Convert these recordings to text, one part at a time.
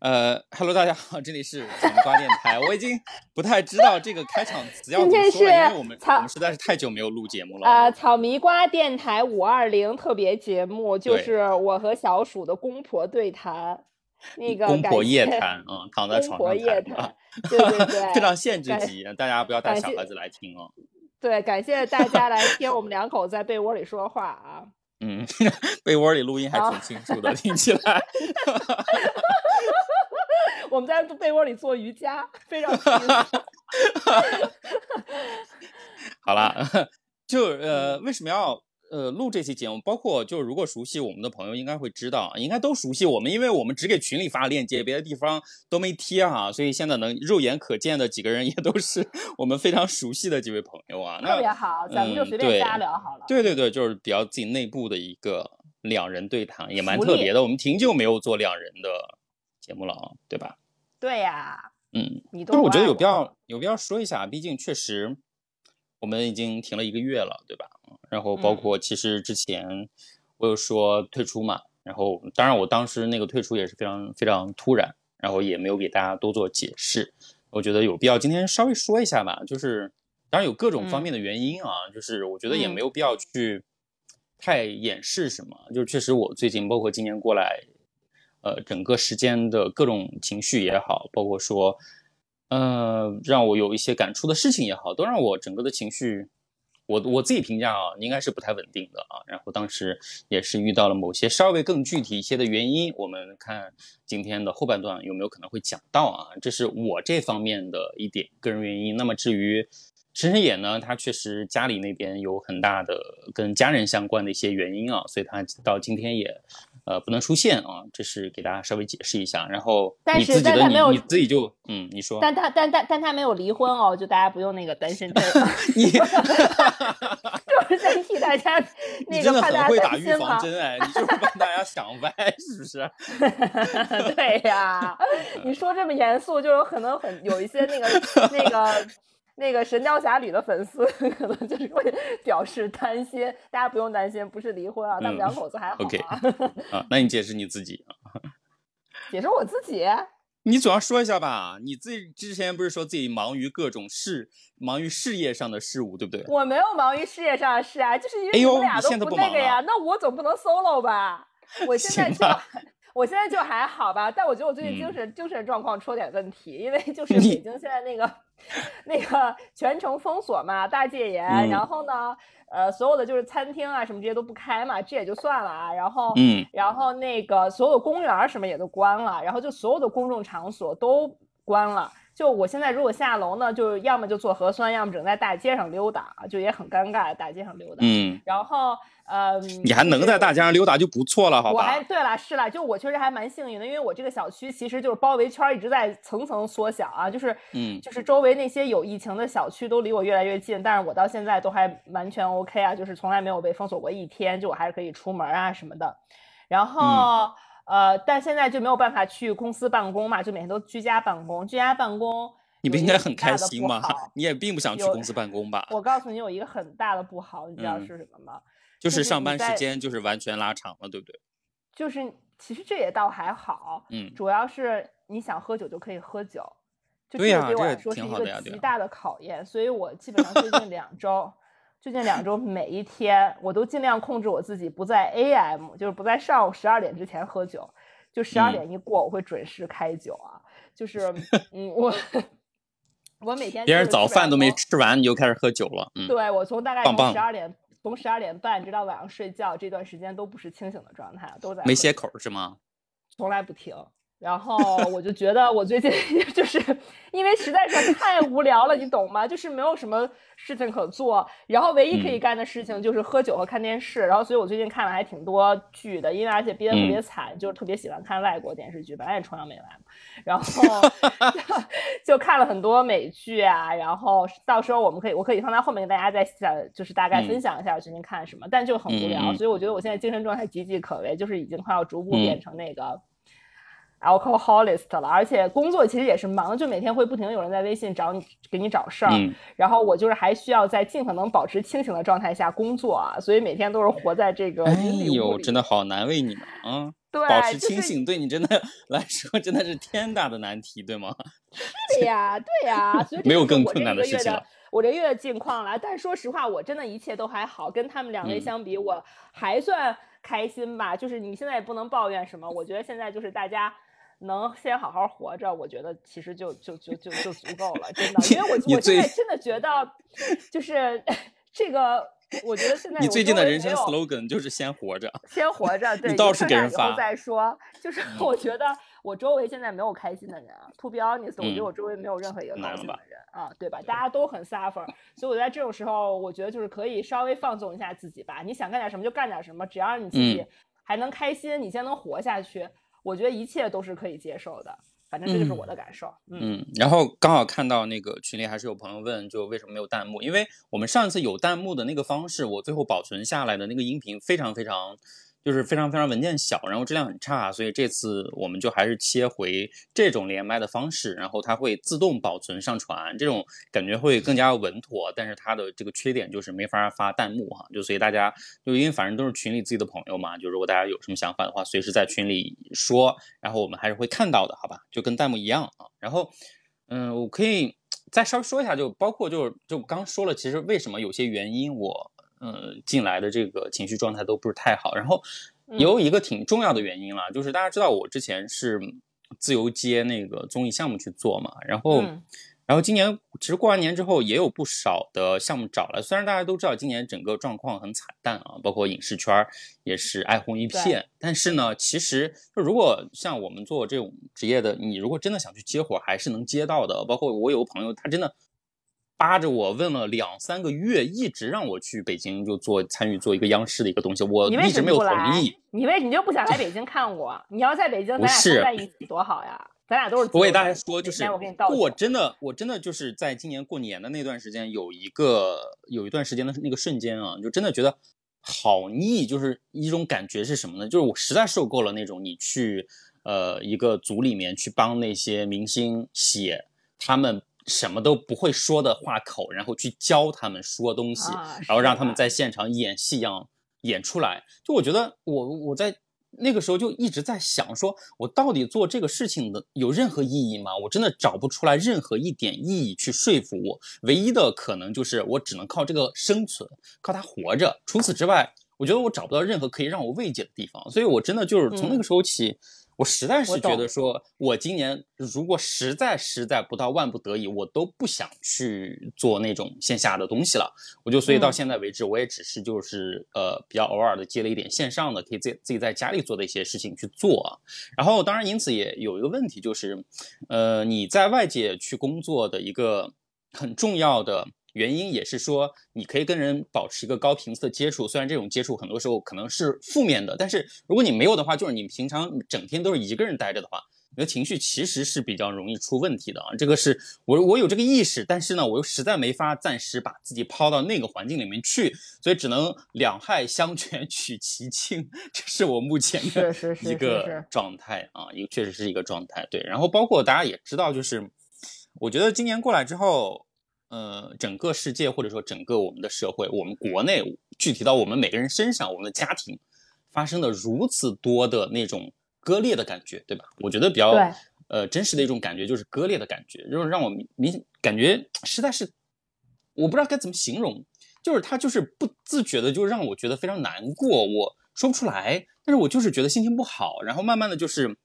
呃，Hello，大家好，这里是草莓瓜电台。我已经不太知道这个开场词要怎么说了，因为我们我们实在是太久没有录节目了。呃，草莓瓜电台五二零特别节目，就是我和小鼠的公婆对谈。那个公婆夜谈，嗯，躺 在床上谈，对对对，非常限制级，大家不要带小孩子来听哦。对，感谢大家来听 我们两口子在被窝里说话啊。嗯，被窝里录音还挺清楚的，听起来。我们在被窝里做瑜伽，非常。好了，就呃，为什么要呃录这期节目？包括就如果熟悉我们的朋友应该会知道，应该都熟悉我们，因为我们只给群里发链接，别的地方都没贴哈，所以现在能肉眼可见的几个人也都是我们非常熟悉的几位朋友啊。特别好，咱们就随便瞎聊好了。对对对，就是比较自己内部的一个两人对谈，也蛮特别的。我们挺久没有做两人的节目了啊，对吧？对呀，嗯，但是我觉得有必要有必要说一下，毕竟确实我们已经停了一个月了，对吧？然后包括其实之前我有说退出嘛，然后当然我当时那个退出也是非常非常突然，然后也没有给大家多做解释。我觉得有必要今天稍微说一下吧，就是当然有各种方面的原因啊，就是我觉得也没有必要去太掩饰什么，就是确实我最近包括今年过来。呃，整个时间的各种情绪也好，包括说，呃，让我有一些感触的事情也好，都让我整个的情绪，我我自己评价啊，应该是不太稳定的啊。然后当时也是遇到了某些稍微更具体一些的原因，我们看今天的后半段有没有可能会讲到啊，这是我这方面的一点个人原因。那么至于深深野呢，他确实家里那边有很大的跟家人相关的一些原因啊，所以他到今天也。呃，不能出现啊，这是给大家稍微解释一下。然后你自己的你你自己就嗯，你说，但他但但但他没有离婚哦，就大家不用那个担心这个。你 就是在替大家 那个很会打预防针哎，你就是帮大家想歪是不是？对呀，你说这么严肃，就有可能很有一些那个那个。那个《神雕侠侣》的粉丝 可能就是会表示担心，大家不用担心，不是离婚啊，他们两口子还好啊。啊，那你解释你自己啊？解释我自己？你总要说一下吧？你自己之前不是说自己忙于各种事，忙于事业上的事物，对不对？我没有忙于事业上的事啊，就是因为你们俩都不那个呀，那我总不能 solo 吧？我现在就。我现在就还好吧，但我觉得我最近精神精神状况出了点问题，因为就 是北京现在那个那个全城封锁嘛，大戒严，然后呢，呃，所有的就是餐厅啊什么这些都不开嘛，这也就算了啊，然后，嗯，然后那个所有公园什么也都关了，然后就所有的公众场所都关了，就我现在如果下楼呢，就要么就做核酸，要么整在大街上溜达，就也很尴尬，大街上溜达，嗯，然后。呃，你还能在大街上溜达就不错了，好吧？我还对了，是了，就我确实还蛮幸运的，因为我这个小区其实就是包围圈一直在层层缩小啊，就是嗯，就是周围那些有疫情的小区都离我越来越近，但是我到现在都还完全 OK 啊，就是从来没有被封锁过一天，就我还是可以出门啊什么的。然后呃，但现在就没有办法去公司办公嘛，就每天都居家办公，居家办公，你不应该很开心吗？你也并不想去公司办公吧？我告诉你，有一个很大的不好，你知道是什么吗？就是上班时间就是完全拉长了，对不对？就是其实这也倒还好，嗯，主要是你想喝酒就可以喝酒，就这个对我来说是一个极大的考验，所以我基本上最近两周，最近两周每一天我都尽量控制我自己，不在 AM，就是不在上午十二点之前喝酒，就十二点一过我会准时开酒啊，就是 嗯我我每天别人早饭都没吃完你就开始喝酒了，嗯，对我从大概从十二点。从十二点半直到晚上睡觉这段时间都不是清醒的状态，都在没歇口是吗？从来不停。然后我就觉得我最近 就是因为实在是太无聊了，你懂吗？就是没有什么事情可做，然后唯一可以干的事情就是喝酒和看电视。然后所以我最近看了还挺多剧的，因为而且憋得特别惨，就是特别喜欢看外国电视剧，本来也崇洋媚外嘛。然后 就看了很多美剧啊，然后到时候我们可以我可以放在后面跟大家再想，就是大概分享一下我最近看什么，但就很无聊。所以我觉得我现在精神状态岌岌可危，就是已经快要逐步变成那个。Alcoholist 了，而且工作其实也是忙，就每天会不停的有人在微信找你，给你找事儿。嗯然后我就是还需要在尽可能保持清醒的状态下工作啊，所以每天都是活在这个哎呦，真的好难为你们啊！对，保持就是清醒对你真的来说真的是天大的难题，对吗？对呀，对呀，所以没有更困难的的事情了。我这月的近况了，但是说实话，我真的一切都还好，跟他们两位嗯相比，我还算开心吧。就是你现在也不能抱怨什么，我觉得现在就是大家能先好好活着，我觉得其实就就就就就足够了，真的。因为我你我现在真的觉得，就是 这个，我觉得现在你最近的人生 slogan 就是先活着。先活着，对，倒是给人发嗯再说。就是我觉得我周围现在没有开心的人啊，to be honest，我觉得嗯我周围没有任何一个高难了吧兴的人啊，对吧？大家都很 suffer，所以我在这种时候，我觉得就是可以稍微放纵一下自己吧。你想干点什么就干点什么，只要你自己嗯还能开心，你先能活下去，我觉得一切都是可以接受的。反正这就是嗯我的感受。嗯，嗯，然后刚好看到那个群里还是有朋友问，就为什么没有弹幕？因为我们上一次有弹幕的那个方式，我最后保存下来的那个音频非常非常，就是非常非常文件小，然后质量很差，所以这次我们就还是切回这种连麦的方式，然后它会自动保存上传，这种感觉会更加稳妥。但是它的这个缺点就是没法发弹幕哈，就所以大家就因为反正都是群里自己的朋友嘛，就如果大家有什么想法的话，随时在群里说，然后我们还是会看到的，好吧？就跟弹幕一样啊。然后，嗯，我可以再稍微说一下，就包括就是就刚说了，其实为什么有些原因我呃进来的这个情绪状态都不是太好，然后嗯有一个挺重要的原因啦，就是大家知道我之前是自由接那个综艺项目去做嘛，然后。嗯然后今年其实过完年之后也有不少的项目找来，虽然大家都知道今年整个状况很惨淡啊，包括影视圈也是哀鸿一片，但是呢，其实就如果像我们做这种职业的，你如果真的想去接活，还是能接到的。包括我有个朋友，他真的扒着我问了两三个月，一直让我去北京就做参与做一个央视的一个东西，我一直没有同意。？你为你就不想来北京看我？你要在北京，咱不俩在一起多好呀！咱俩都是自我给大家说，就是我真的，我真的就是在今年过年的那段时间，有一个有一段时间的那个瞬间啊，就真的觉得好腻，就是一种感觉是什么呢？就是我实在受够了那种你去呃一个组里面去帮那些明星写他们什么都不会说的话口，然后去教他们说东西，啊然后让他们在现场演戏一样演出来。就我觉得我我在那个时候就一直在想说，我到底做这个事情的有任何意义吗？我真的找不出来任何一点意义去说服我。唯一的可能就是我只能靠这个生存，靠它活着。除此之外，我觉得我找不到任何可以让我慰藉的地方。所以我真的就是从那个时候起。我实在是觉得说，我今年如果实在实在不到万不得已，我都不想去做那种线下的东西了。我就所以到嗯现在为止，我也只是就是呃比较偶尔的接了一点线上的，可以自自己在家里做的一些事情去做啊。然后当然因此也有一个问题就是，呃你在外界去工作的一个很重要的。原因也是说，你可以跟人保持一个高频次的接触，虽然这种接触很多时候可能是负面的，但是如果你没有的话，就是你平常整天都是一个人待着的话，你的情绪其实是比较容易出问题的啊。这个是我我有这个意识，但是呢，我又实在没法暂时把自己抛到那个环境里面去，所以只能两害相权取其轻，这是我目前的一个状态啊，一个确实是一个状态。对，然后包括大家也知道，就是我觉得今年过来之后。呃，整个世界或者说整个我们的社会，我们国内具体到我们每个人身上，我们的家庭发生了如此多的那种割裂的感觉，对吧？我觉得比较呃真实的一种感觉就是割裂的感觉，就是让我明明感觉实在是我不知道该怎么形容，就是他就是不自觉的就让我觉得非常难过，我说不出来，但是我就是觉得心情不好，然后慢慢的就是。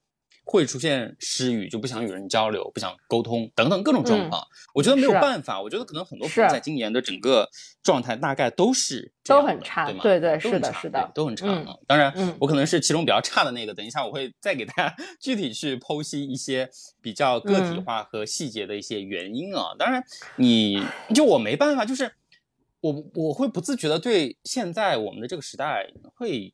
会出现失语，就不想与人交流，不想沟通，等等各种状况。我觉得没有办法，我觉得可能很多朋友在今年的整个状态大概都是都很差对吗？对对是的是的都很差。当然嗯，我可能是其中比较差的那个，等一下我会再给大家 具体去剖析一些比较个体嗯化和细节的一些原因啊。当然，你就我没办法，就是我我会不自觉的对现在我们的这个时代会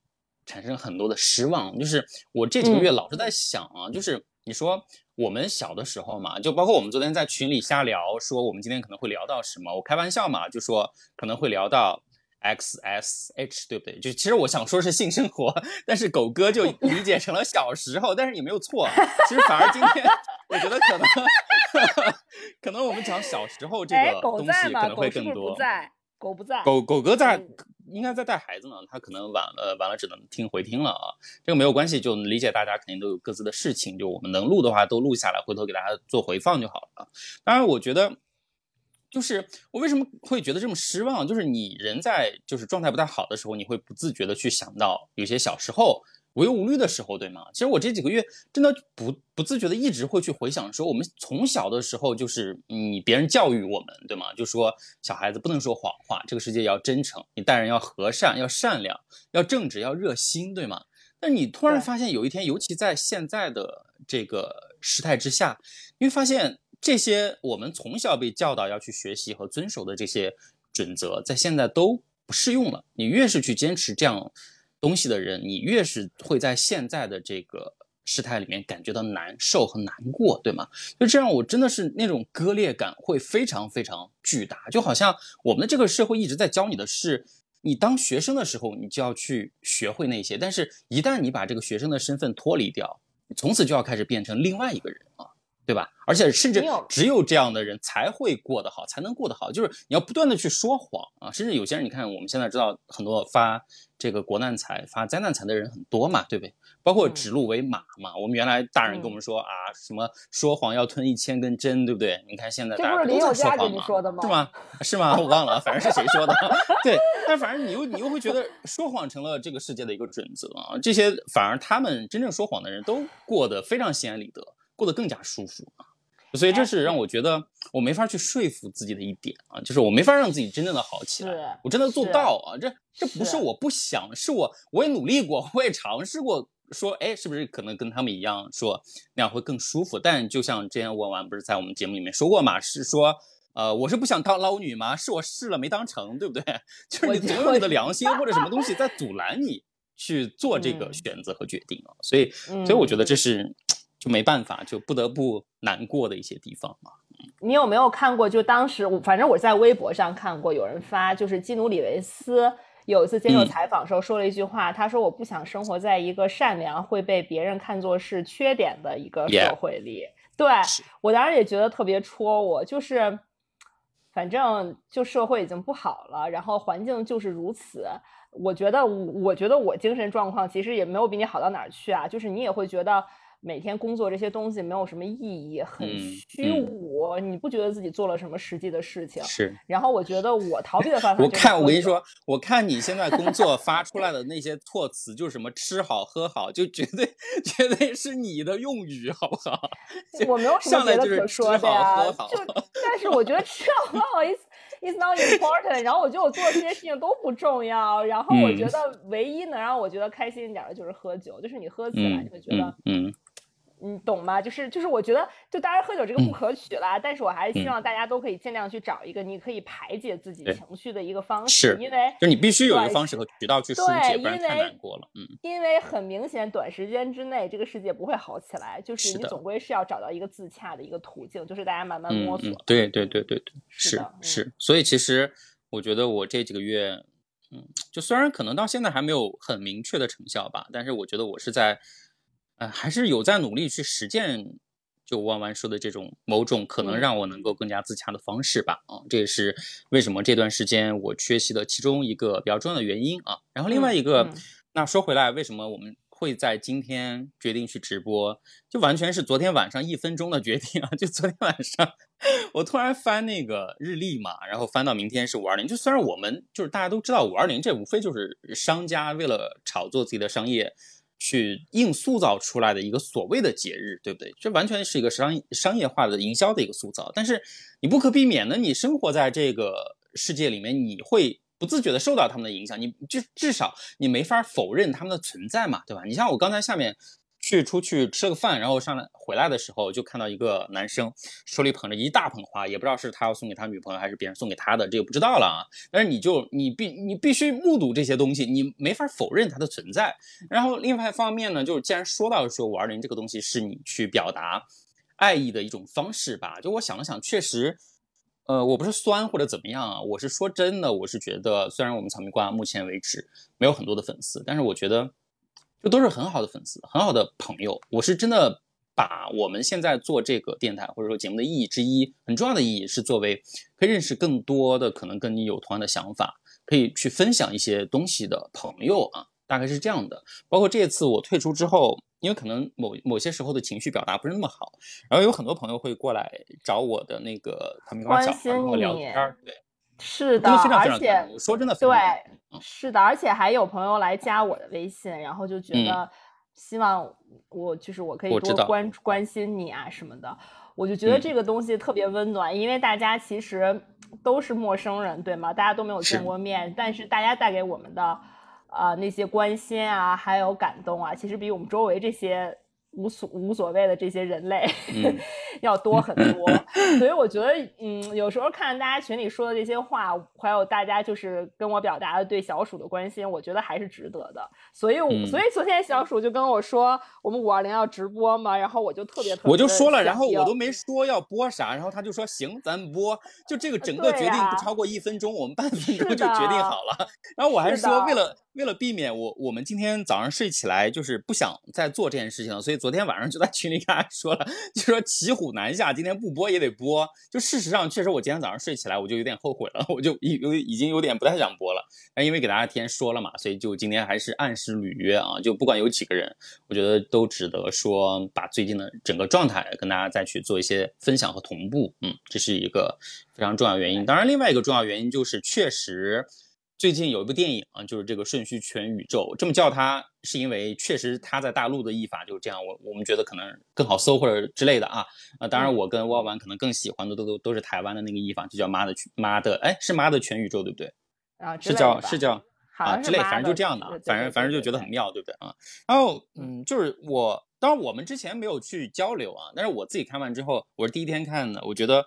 产生很多的失望。就是我这几个嗯月老是在想啊，就是你说我们小的时候嘛，就包括我们昨天在群里瞎聊，说我们今天可能会聊到什么，我开玩笑嘛，就说可能会聊到 X S H，对不对？就其实我想说是性生活，但是狗哥就理解成了小时候，但是也没有错。其实反而今天我觉得可能 可能我们讲小时候这个东西可能会更多。狗不在，狗狗哥在，应该在带孩子呢。他可能晚了，晚了只能听回听了啊。这个没有关系，就理解大家肯定都有各自的事情。就我们能录的话都录下来，回头给大家做回放就好了啊。当然，我觉得。就是我为什么会觉得这么失望？就是你人在就是状态不太好的时候，你会不自觉的去想到有些小时候无忧无虑的时候，对吗？其实我这几个月真的不不自觉的一直会去回想说，我们从小的时候就是你别人教育我们，对吗？就说小孩子不能说谎话，这个世界要真诚，你待人要和善，要善良，要正直，要热心，对吗？但你突然发现有一天，尤其在现在的这个时态之下，你会发现。这些我们从小被教导要去学习和遵守的这些准则，在现在都不适用了。你越是去坚持这样东西的人，你越是会在现在的这个事态里面感觉到难受和难过，对吗？就这样，我真的是那种割裂感会非常非常巨大，就好像我们的这个社会一直在教你的是，你当学生的时候，你就要去学会那些，但是一旦你把这个学生的身份脱离掉，从此就要开始变成另外一个人啊。对吧？而且甚至只有这样的人才会过得好，才能过得好。就是你要不断的去说谎啊！甚至有些人，你看我们现在知道很多发这个国难财、发灾难财的人很多嘛，对不对？包括指鹿为马嘛。我们原来大人跟我们说啊，什么说谎要吞一千根针，对不对？你看现在大家都在说谎嘛，是吗？是吗？我忘了，反正是谁说的？对，但反正你又你又会觉得说谎成了这个世界的一个准则啊！这些反而他们真正说谎的人都过得非常心安理得。过得更加舒服啊，所以这是让我觉得我没法去说服自己的一点啊，就是我没法让自己真正的好起来，我真的做不到啊，这这不是我不想，是我我也努力过，我也尝试过说，哎，是不是可能跟他们一样说那样会更舒服？但就像之前问完不是在我们节目里面说过嘛，是说，呃，我是不想当捞女吗？是我试了没当成，对不对？就是你总有你的良心或者什么东西在阻拦你去做这个选择和决定啊，所以所以我觉得这是。就没办法，就不得不难过的一些地方嘛。你有没有看过？就当时，反正我在微博上看过，有人发，就是基努里维斯有一次接受采访时候说了一句话，他说：“我不想生活在一个善良会被别人看作是缺点的一个社会里。”对我当时也觉得特别戳我，就是反正就社会已经不好了，然后环境就是如此。我觉得，我觉得我精神状况其实也没有比你好到哪儿去啊，就是你也会觉得。每天工作这些东西没有什么意义，很虚无。你不觉得自己做了什么实际的事情？是。然后我觉得我逃避的方法，我看我跟你说，我看你现在工作发出来的那些措辞，就是什么吃好喝好，就绝对绝对是你的用语，好不好？我没有什么别的可说的呀。就但是我觉得吃好喝好 is is not important。然后我觉得我做的这些事情都不重要。然后我觉得唯一能让我觉得开心一点的就是喝酒，就是你喝起来你会觉得嗯。你懂吗？就是就是，我觉得就当然喝酒这个不可取啦，但是我还是希望大家都可以尽量去找一个你可以排解自己情绪的一个方式，因为就你必须有一个方式和渠道去疏解，不然太难过了。嗯，因为很明显，短时间之内这个世界不会好起来，就是你总归是要找到一个自洽的一个途径，就是大家慢慢摸索。对对对对对，是是。所以其实我觉得我这几个月，嗯，就虽然可能到现在还没有很明确的成效吧，但是我觉得我是在。呃，还是有在努力去实践，就弯弯说的这种某种可能让我能够更加自洽的方式吧。啊，这也是为什么这段时间我缺席的其中一个比较重要的原因啊。然后另外一个，那说回来，为什么我们会在今天决定去直播，就完全是昨天晚上一分钟的决定啊。就昨天晚上，我突然翻那个日历嘛，然后翻到明天是五二零。就虽然我们就是大家都知道五二零，这无非就是商家为了炒作自己的商业。去硬塑造出来的一个所谓的节日，对不对？这完全是一个商商业化的营销的一个塑造。但是你不可避免的，你生活在这个世界里面，你会不自觉的受到他们的影响。你就至少你没法否认他们的存在嘛，对吧？你像我刚才下面。去出去吃了个饭，然后上来回来的时候，就看到一个男生手里捧着一大捧花，也不知道是他要送给他女朋友还是别人送给他的，这个不知道了啊。但是你就你必你必须目睹这些东西，你没法否认它的存在。然后另外一方面呢，就是既然说到说五二零这个东西是你去表达爱意的一种方式吧，就我想了想，确实。呃，我不是酸或者怎么样啊，我是说真的，我是觉得，虽然我们草莓瓜目前为止没有很多的粉丝，但是我觉得这都是很好的粉丝，很好的朋友。我是真的把我们现在做这个电台或者说节目的意义之一，很重要的意义是作为可以认识更多的可能跟你有同样的想法，可以去分享一些东西的朋友啊，大概是这样的。包括这次我退出之后。因为可能某某些时候的情绪表达不是那么好，然后有很多朋友会过来找我的那个他们跟我讲，跟我聊天儿对，是的，而且说真的，对，是的，而且还有朋友来加我的微信，然后就觉得希望我就是我可以多关关心你啊什么的，我就觉得这个东西特别温暖，因为大家其实都是陌生人，对吗？大家都没有见过面，但是大家带给我们的。啊，那些关心啊，还有感动啊，其实比我们周围这些。无所无所谓的这些人类 要多很多，所以我觉得，嗯，有时候看大家群里说的这些话，还有大家就是跟我表达的对小鼠的关心，我觉得还是值得的。所以，所以昨天小鼠就跟我说，我们五二零要直播嘛，然后我就特别特别，我就说了，然后我都没说要播啥，然后他就说行，咱播，就这个整个决定不超过一分钟，我们半分钟就决定好了。然后我还说，为了为了避免我我们今天早上睡起来就是不想再做这件事情了，所以。昨天晚上就在群里跟大家说了，就说骑虎难下，今天不播也得播。就事实上，确实我今天早上睡起来，我就有点后悔了，我就已有已经有点不太想播了。但因为给大家提前说了嘛，所以就今天还是按时履约啊。就不管有几个人，我觉得都值得说把最近的整个状态跟大家再去做一些分享和同步。嗯，这是一个非常重要原因。当然，另外一个重要原因就是确实。最近有一部电影啊，就是这个《瞬息全宇宙》，这么叫它是因为确实它在大陆的译法就是这样，我我们觉得可能更好搜或者之类的啊啊，当然我跟汪汪可能更喜欢的都都都是台湾的那个译法，就叫妈的妈的，哎，是妈的全宇宙对不对？啊，是叫是叫啊之类，反正就这样的，反正反正就觉得很妙，对不对啊？然后嗯，就是我当然我们之前没有去交流啊，但是我自己看完之后，我是第一天看的，我觉得。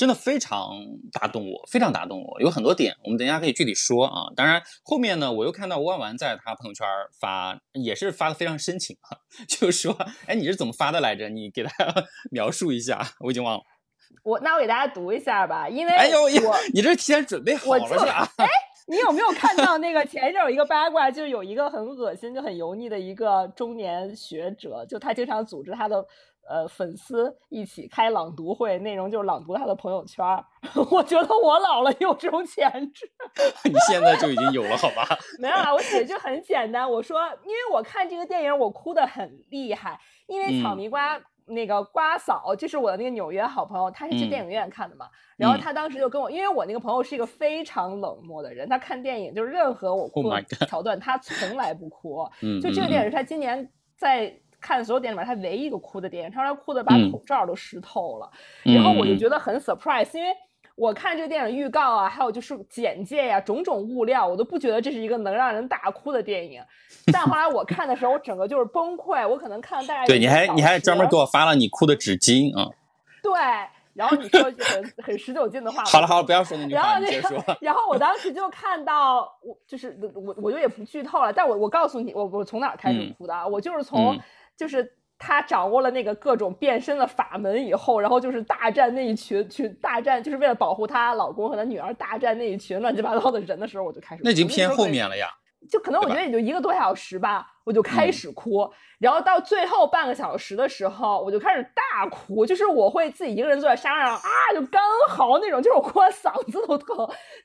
真的非常打动我，非常打动我，有很多点，我们等一下可以具体说啊。当然后面呢，我又看到万万在他朋友圈发，也是发的非常深情啊，就是说，哎，你是怎么发的来着？你给他 描述一下，我已经忘了。我那我给大家读一下吧，因为哎呦，我你这提前准备好了是吧？哎，你有没有看到那个前一阵有一个八卦，就是有一个很恶心就很油腻的一个中年学者，就他经常组织他的。呃，粉丝一起开朗读会，内容就是朗读他的朋友圈。我觉得我老了有这种潜质，你现在就已经有了，好吧？没有啊，我写就很简单。我说，因为我看这个电影，我哭的很厉害。因为草莓瓜那个瓜嫂，就是我的那个纽约好朋友，他是去电影院看的嘛。然后他当时就跟我，因为我那个朋友是一个非常冷漠的人，他看电影就是任何我哭的桥段，他从来不哭。嗯，就这个电影是他今年在。看所有电影里面，他唯一一个哭的电影，他说他哭的把口罩都湿透了，然后我就觉得很 surprise，因为我看这个电影预告啊，还有就是简介呀，种种物料，我都不觉得这是一个能让人大哭的电影。但后来我看的时候，我整个就是崩溃，我可能看了大概对，你还你还专门给我发了你哭的纸巾啊？对，然后你说句很很十九禁的话，好了好了，不要说那句话，你别说。然后我当时就看到，我就是我我就也不剧透了，但我我告诉你，我我从哪开始哭的啊？我就是从。就是他掌握了那个各种变身的法门以后，然后就是大战那一群群大战，就是为了保护她老公和她女儿大战那一群乱七八糟的人的时候，我就开始。那已经偏后面了呀。就可能我觉得也就一个多小时吧，我就开始哭，然后到最后半个小时的时候，我就开始大哭，就是我会自己一个人坐在沙发上啊，就干嚎那种，就是我哭完嗓子都疼，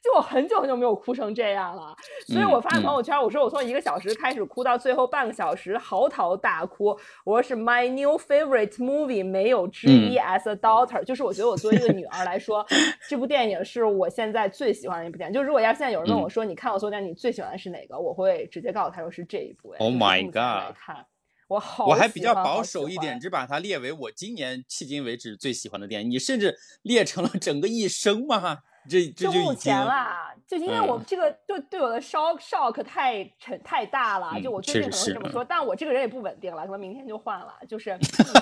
就我很久很久没有哭成这样了，所以我发朋友圈，我说我从一个小时开始哭到最后半个小时嚎啕大哭，我说是 my new favorite movie 没有之一 as a daughter，就是我觉得我作为一个女儿来说，这部电影是我现在最喜欢的一部电影，就如果要现在有人问我说你看我所有电影你最喜欢的是哪个？我会直接告诉他说是这一部。Oh my god！看我好，我还比较保守一点，只把它列为我今年迄今为止最喜欢的电影。你甚至列成了整个一生吗？这这就目前啦，就因为我这个对对我的 shock shock 太沉太大了，就我最近可能会这么说，但我这个人也不稳定了，可能明天就换了，就是目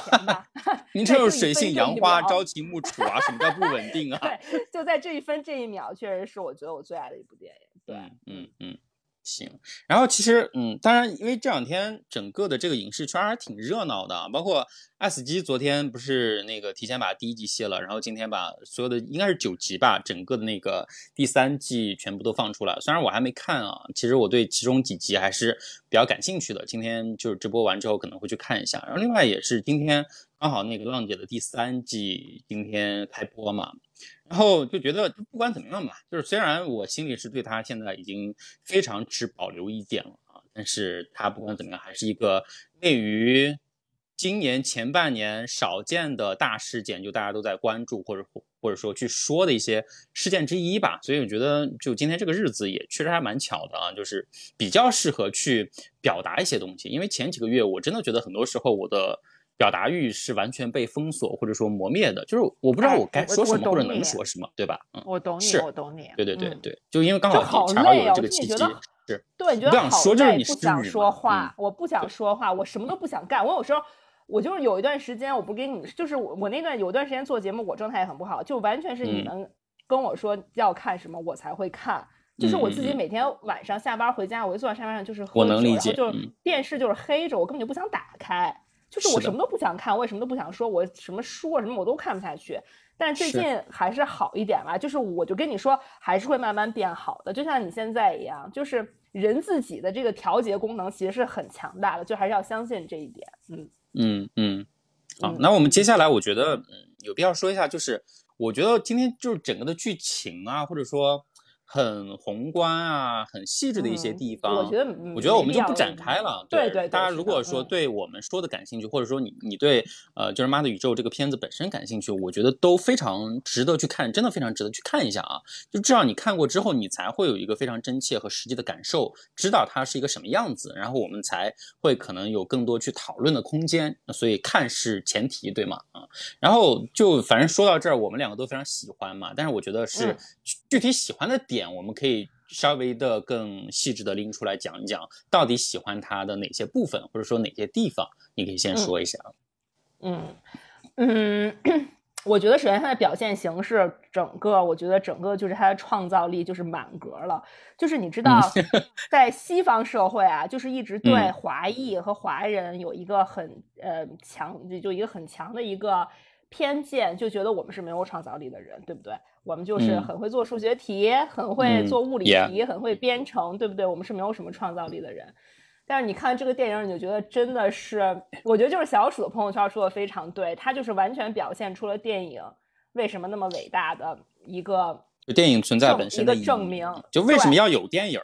前吧。您这是水性杨花，朝秦暮楚啊？什么叫不稳定啊？对，就在这一分这一秒，确实是我觉得我最爱的一部电影。对，嗯嗯。行，然后其实，嗯，当然，因为这两天整个的这个影视圈还挺热闹的，包括爱死机昨天不是那个提前把第一季卸了，然后今天把所有的应该是九集吧，整个的那个第三季全部都放出来。虽然我还没看啊，其实我对其中几集还是比较感兴趣的。今天就是直播完之后可能会去看一下。然后另外也是今天刚好那个浪姐的第三季今天开播嘛，然后就觉得不管怎么样吧，就是虽然我心里是对他现在已经非常持保留意见了啊，但是他不管怎么样还是一个位于。今年前半年少见的大事件，就大家都在关注或者或者说去说的一些事件之一吧。所以我觉得，就今天这个日子也确实还蛮巧的啊，就是比较适合去表达一些东西。因为前几个月我真的觉得很多时候我的表达欲是完全被封锁或者说磨灭的，就是我不知道我该说什么或者能说什么，对吧？嗯，我懂你，我懂你。对对对对，就因为刚好恰好有这个契机。是，对，你觉得好累，不想说话，我不想说话，我什么都不想干。我有时候。我就是有一段时间，我不给你，就是我我那段有段时间做节目，我状态也很不好，就完全是你们跟我说要看什么，我才会看。就是我自己每天晚上下班回家，我就坐在沙发上，就是喝酒，然后就是电视就是黑着，我根本就不想打开，就是我什么都不想看，我也什么都不想说，我什么书啊什么我都看不下去。但最近还是好一点吧，就是我就跟你说，还是会慢慢变好的，就像你现在一样，就是人自己的这个调节功能其实是很强大的，就还是要相信这一点，嗯。嗯嗯，好，那我们接下来我觉得嗯有必要说一下，就是我觉得今天就是整个的剧情啊，或者说。很宏观啊，很细致的一些地方，我觉得，我觉得我们就不展开了。对对，大家如果说对我们说的感兴趣，或者说你你对呃就是妈的宇宙这个片子本身感兴趣，我觉得都非常值得去看，真的非常值得去看一下啊！就至少你看过之后，你才会有一个非常真切和实际的感受，知道它是一个什么样子，然后我们才会可能有更多去讨论的空间。所以看是前提，对吗？啊，然后就反正说到这儿，我们两个都非常喜欢嘛，但是我觉得是具体喜欢的点。我们可以稍微的更细致的拎出来讲一讲，到底喜欢它的哪些部分，或者说哪些地方，你可以先说一下。嗯嗯，我觉得首先它的表现形式，整个我觉得整个就是它的创造力就是满格了。就是你知道，在西方社会啊，就是一直对华裔和华人有一个很呃强，就一个很强的一个。偏见就觉得我们是没有创造力的人，对不对？我们就是很会做数学题，很会做物理题，很会编程，对不对？我们是没有什么创造力的人。但是你看这个电影，你就觉得真的是，我觉得就是小鼠的朋友圈说的非常对，他就是完全表现出了电影为什么那么伟大的一个电影存在本身的证明。就为什么要有电影？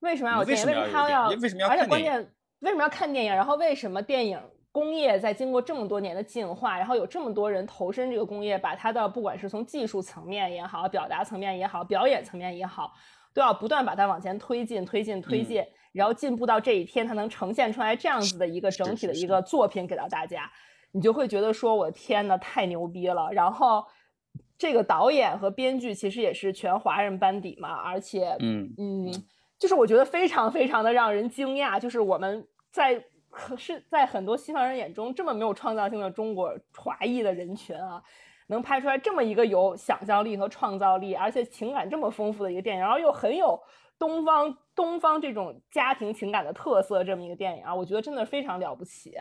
为什么要有电影？为什么他要？为什么要？而且关键为什么要看电影？然后为什么电影？工业在经过这么多年的进化，然后有这么多人投身这个工业，把它的不管是从技术层面也好，表达层面也好，表演层面也好，都要不断把它往前推进、推进、推进，然后进步到这一天，它能呈现出来这样子的一个整体的一个作品给到大家，你就会觉得说，我的天呐，太牛逼了！然后这个导演和编剧其实也是全华人班底嘛，而且，嗯嗯，就是我觉得非常非常的让人惊讶，就是我们在。可是，在很多西方人眼中，这么没有创造性的中国华裔的人群啊，能拍出来这么一个有想象力和创造力，而且情感这么丰富的一个电影，然后又很有东方东方这种家庭情感的特色，这么一个电影啊，我觉得真的非常了不起。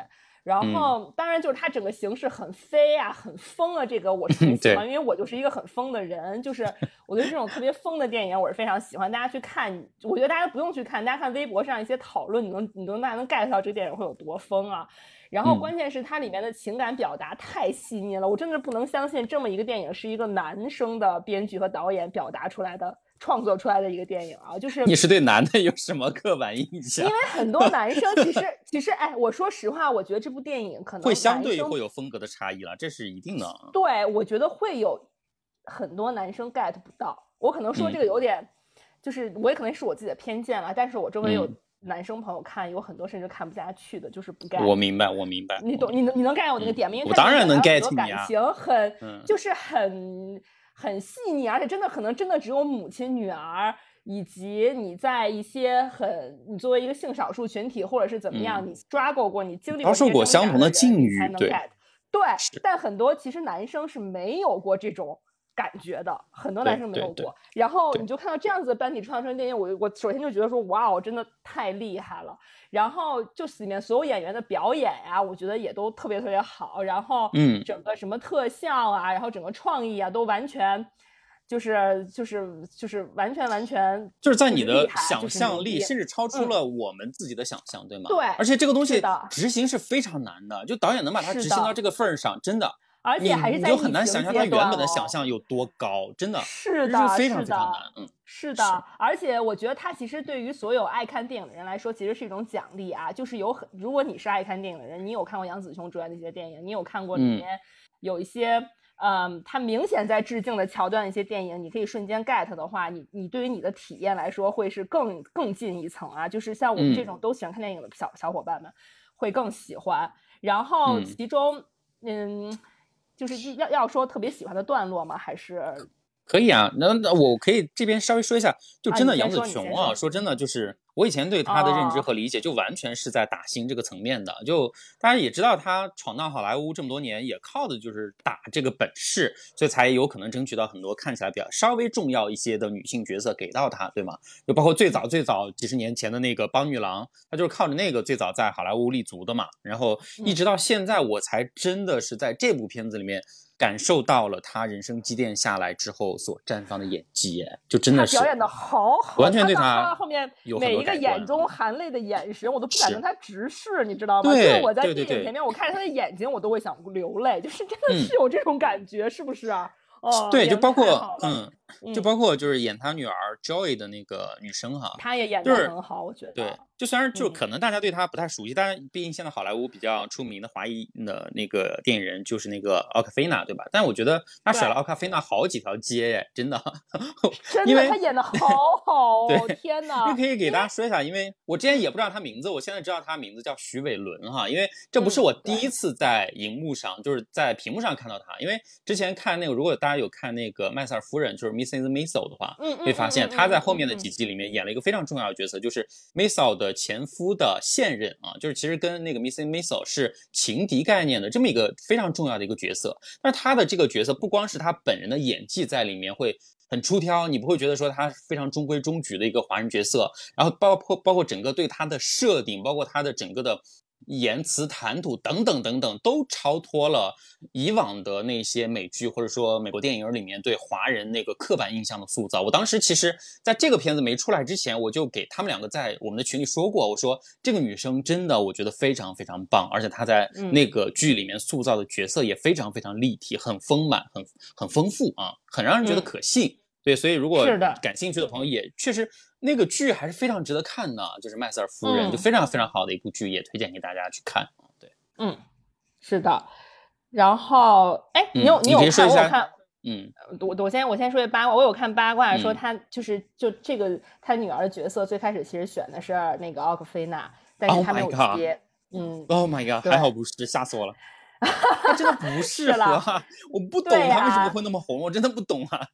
然后，当然就是它整个形式很飞啊，很疯啊，这个我是很喜欢，因为我就是一个很疯的人，就是我觉得这种特别疯的电影我是非常喜欢。大家去看，我觉得大家不用去看，大家看微博上一些讨论，你能你能大家能 get 到这个电影会有多疯啊。然后关键是它里面的情感表达太细腻了，我真的不能相信这么一个电影是一个男生的编剧和导演表达出来的。创作出来的一个电影啊，就是 你是对男的有什么刻板印象？因为很多男生其实其实哎，我说实话，我觉得这部电影可能会相对会有风格的差异了，这是一定的。对，我觉得会有很多男生 get 不到。我可能说这个有点，就是我也可能是我自己的偏见了。但是我周围有男生朋友看，有很多甚至看不下去的，就是不 get。我明白，我明白。你懂？你能你能 get 我那个点吗？因为我当然能 get 你啊。感情很，就是很很细腻，而且真的可能真的只有母亲女儿。以及你在一些很，你作为一个性少数群体，或者是怎么样，你抓过过，你经历过受过相同的境遇，对，对。但很多其实男生是没有过这种感觉的，很多男生没有过。然后你就看到这样子的班底创成电影，我我首先就觉得说，哇哦，真的太厉害了。然后就是里面所有演员的表演呀，我觉得也都特别特别好。然后嗯，整个什么特效啊，然后整个创意啊，都完全就是就是就是完全完全就是在你的想象力，甚至超出了我们自己的想象，对吗？对。而且这个东西执行是非常难的，就导演能把它执行到这个份儿上，真的。而且还是在就很难想象他原本的想象有多高，真的是的，非常非常难。嗯，是的。而且我觉得他其实对于所有爱看电影的人来说，其实是一种奖励啊。就是有很，如果你是爱看电影的人，你有看过杨紫琼主演的一些电影，你有看过里面有一些，嗯，他明显在致敬的桥段的一些电影，你可以瞬间 get 的话，你你对于你的体验来说会是更更进一层啊。就是像我们这种都喜欢看电影的小小伙伴们会更喜欢。然后其中，嗯。就是要要说特别喜欢的段落吗？还是？可以啊，那那我可以这边稍微说一下，就真的杨紫琼啊，说真的就是。我以前对他的认知和理解就完全是在打星这个层面的，就大家也知道他闯荡好莱坞这么多年，也靠的就是打这个本事，所以才有可能争取到很多看起来比较稍微重要一些的女性角色给到他，对吗？就包括最早最早几十年前的那个邦女郎，她就是靠着那个最早在好莱坞立足的嘛，然后一直到现在，我才真的是在这部片子里面。感受到了他人生积淀下来之后所绽放的演技，就真的是表演的好好，完全对他后面每一个眼中含泪的眼神，我都不敢跟他直视，你知道吗？就是我在电影前面，我看着他的眼睛，我都会想流泪，就是真的是有这种感觉，是不是啊？哦，对，就包括嗯。就包括就是演他女儿 Joy 的那个女生哈，她也演的很好，我觉得。对，就虽然就可能大家对她不太熟悉，但是毕竟现在好莱坞比较出名的华裔的那个电影人就是那个奥卡菲娜，对吧？但我觉得她甩了奥卡菲娜好几条街耶，真的。真的，她演的好 好哦，天哪！可以给大家说一下，因为我之前也不知道她名字，我现在知道她名字叫徐伟伦哈，因为这不是我第一次在荧幕上，就是在屏幕上看到她，因为之前看那个，如果大家有看那个麦瑟尔夫人，就是。Mrs. Maisel 的话，会发现他在后面的几集里面演了一个非常重要的角色，就是 Maisel 的前夫的现任啊，就是其实跟那个 Mrs. Maisel 是情敌概念的这么一个非常重要的一个角色。但是他的这个角色不光是他本人的演技在里面会很出挑，你不会觉得说他非常中规中矩的一个华人角色，然后包括包括整个对他的设定，包括他的整个的。言辞、谈吐等等等等，都超脱了以往的那些美剧或者说美国电影里面对华人那个刻板印象的塑造。我当时其实在这个片子没出来之前，我就给他们两个在我们的群里说过，我说这个女生真的我觉得非常非常棒，而且她在那个剧里面塑造的角色也非常非常立体、很丰满、很很丰富啊，很让人觉得可信。对，所以如果感兴趣的朋友也确实。那个剧还是非常值得看的，就是《麦瑟尔夫人》，就非常非常好的一部剧，也推荐给大家去看。对，嗯，是的。然后，哎，你有你有看？我有看。嗯，我我先我先说一八卦，我有看八卦说他就是就这个他女儿的角色，最开始其实选的是那个奥克菲娜，但是他没有接。嗯，Oh my god！还好不是，吓死我了。他真的不适合，我不懂他为什么会那么红，我真的不懂啊。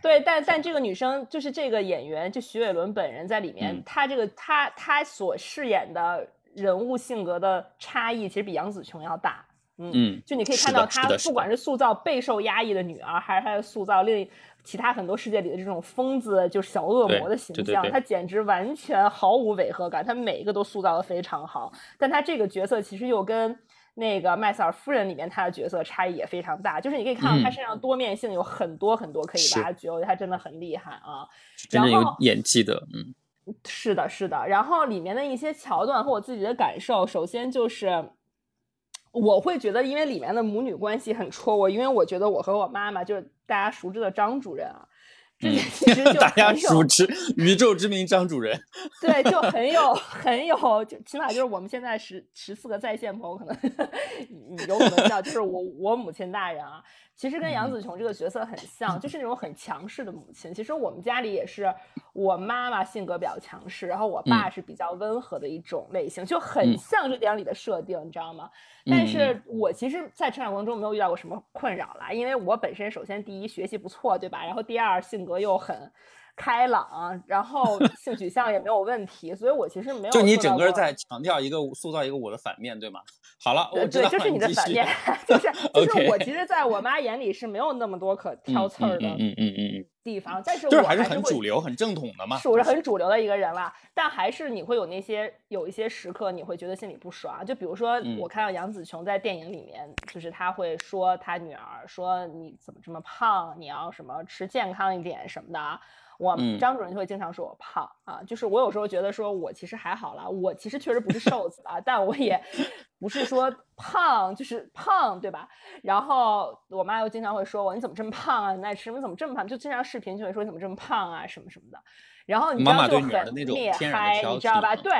对，但但这个女生就是这个演员，就徐伟伦本人在里面，她这个她她所饰演的人物性格的差异，其实比杨紫琼要大。嗯，就你可以看到她，不管是塑造备受压抑的女儿，还是她塑造另其他很多世界里的这种疯子，就是小恶魔的形象，她简直完全毫无违和感，她每一个都塑造的非常好。但她这个角色其实又跟。那个麦瑟尔夫人里面，她的角色差异也非常大，就是你可以看到她身上多面性有很多很多可以挖掘，我觉得她真的很厉害啊，真的有演技的，嗯，是的，是的。然后里面的一些桥段和我自己的感受，首先就是我会觉得，因为里面的母女关系很戳我，因为我觉得我和我妈妈就是大家熟知的张主任啊。这其实就大家熟知宇宙之名张主任，对，就很有 很有，就起码就是我们现在十十四个在线朋友可能 有可能知道，就是我我母亲大人啊。其实跟杨紫琼这个角色很像，就是那种很强势的母亲。其实我们家里也是，我妈妈性格比较强势，然后我爸是比较温和的一种类型，就很像这电影里的设定，你知道吗？但是我其实，在成长过程中没有遇到过什么困扰啦，因为我本身首先第一学习不错，对吧？然后第二性格又很。开朗，然后性取向也没有问题，所以我其实没有。就你整个在强调一个塑造一个我的反面对吗？好了，我知道就是你的反面，就是 就是我其实在我妈眼里是没有那么多可挑刺儿的，嗯嗯嗯嗯。地方，但是就是还是很主流、很正统的嘛，属是很主流的一个人了。但还是你会有那些有一些时刻，你会觉得心里不爽。就比如说，我看到杨紫琼在电影里面，就是她会说她女儿说你怎么这么胖，你要什么吃健康一点什么的。我张主任就会经常说我胖啊，就是我有时候觉得说我其实还好啦，我其实确实不是瘦子啊，但我也不是说胖就是胖，对吧？然后我妈又经常会说我你怎么这么胖啊？你爱吃什么？怎么这么胖？就经常视频就会说你怎么这么胖啊什么什么的。然后你知道就很厉害，你知道吧？对。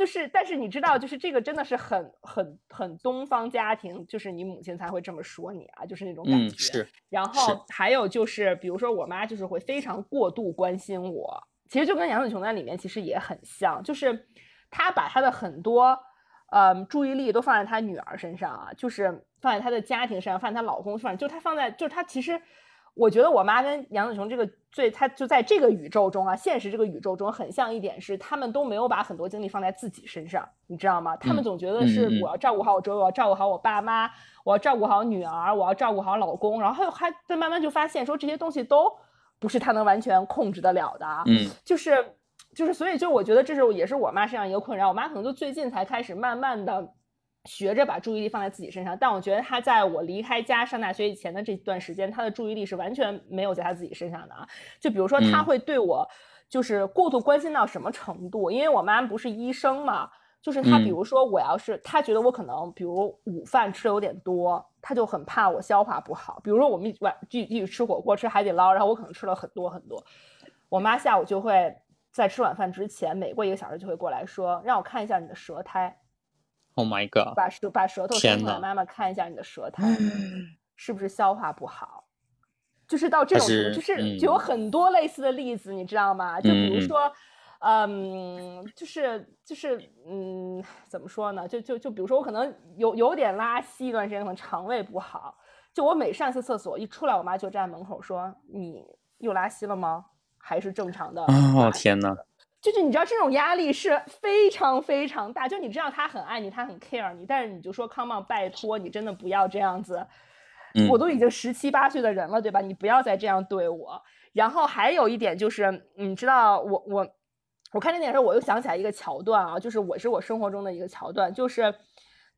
就是，但是你知道，就是这个真的是很很很东方家庭，就是你母亲才会这么说你啊，就是那种感觉。是。然后还有就是，比如说我妈就是会非常过度关心我，其实就跟杨紫琼在里面其实也很像，就是她把她的很多呃注意力都放在她女儿身上啊，就是放在她的家庭身上，放在她老公身上，就她放在，就是她其实。我觉得我妈跟杨子琼这个最，她就在这个宇宙中啊，现实这个宇宙中很像一点是，他们都没有把很多精力放在自己身上，你知道吗？他们总觉得是我要照顾好我周围，我要照顾好我爸妈，我要照顾好女儿，我要照顾好老公，然后还在慢慢就发现说这些东西都不是他能完全控制得了的，嗯，就是就是，所以就我觉得这是也是我妈身上一个困扰，我妈可能就最近才开始慢慢的。学着把注意力放在自己身上，但我觉得他在我离开家上大学以前的这段时间，他的注意力是完全没有在他自己身上的啊。就比如说，他会对我就是过度关心到什么程度？因为我妈不是医生嘛，就是他，比如说我要是他觉得我可能，比如午饭吃的有点多，他就很怕我消化不好。比如说我们晚继继续吃火锅、吃海底捞，然后我可能吃了很多很多，我妈下午就会在吃晚饭之前，每过一个小时就会过来说，让我看一下你的舌苔。Oh my god！把舌把舌头伸出来，妈妈看一下你的舌 苔是不是消化不好，就是到这种程度，就是就有很多类似的例子，你知道吗？就比如说，嗯，就是就是嗯，怎么说呢？就就就比如说，我可能有有点拉稀一段时间，可能肠胃不好，就我每上一次厕所一出来，我妈就站在门口说：“你又拉稀了吗？还是正常的？”哦天哪！就是你知道这种压力是非常非常大，就你知道他很爱你，他很 care 你，但是你就说 come on，拜托你真的不要这样子，我都已经十七八岁的人了，对吧？你不要再这样对我。然后还有一点就是，你知道我我我看这电影时候，我又想起来一个桥段啊，就是我是我生活中的一个桥段，就是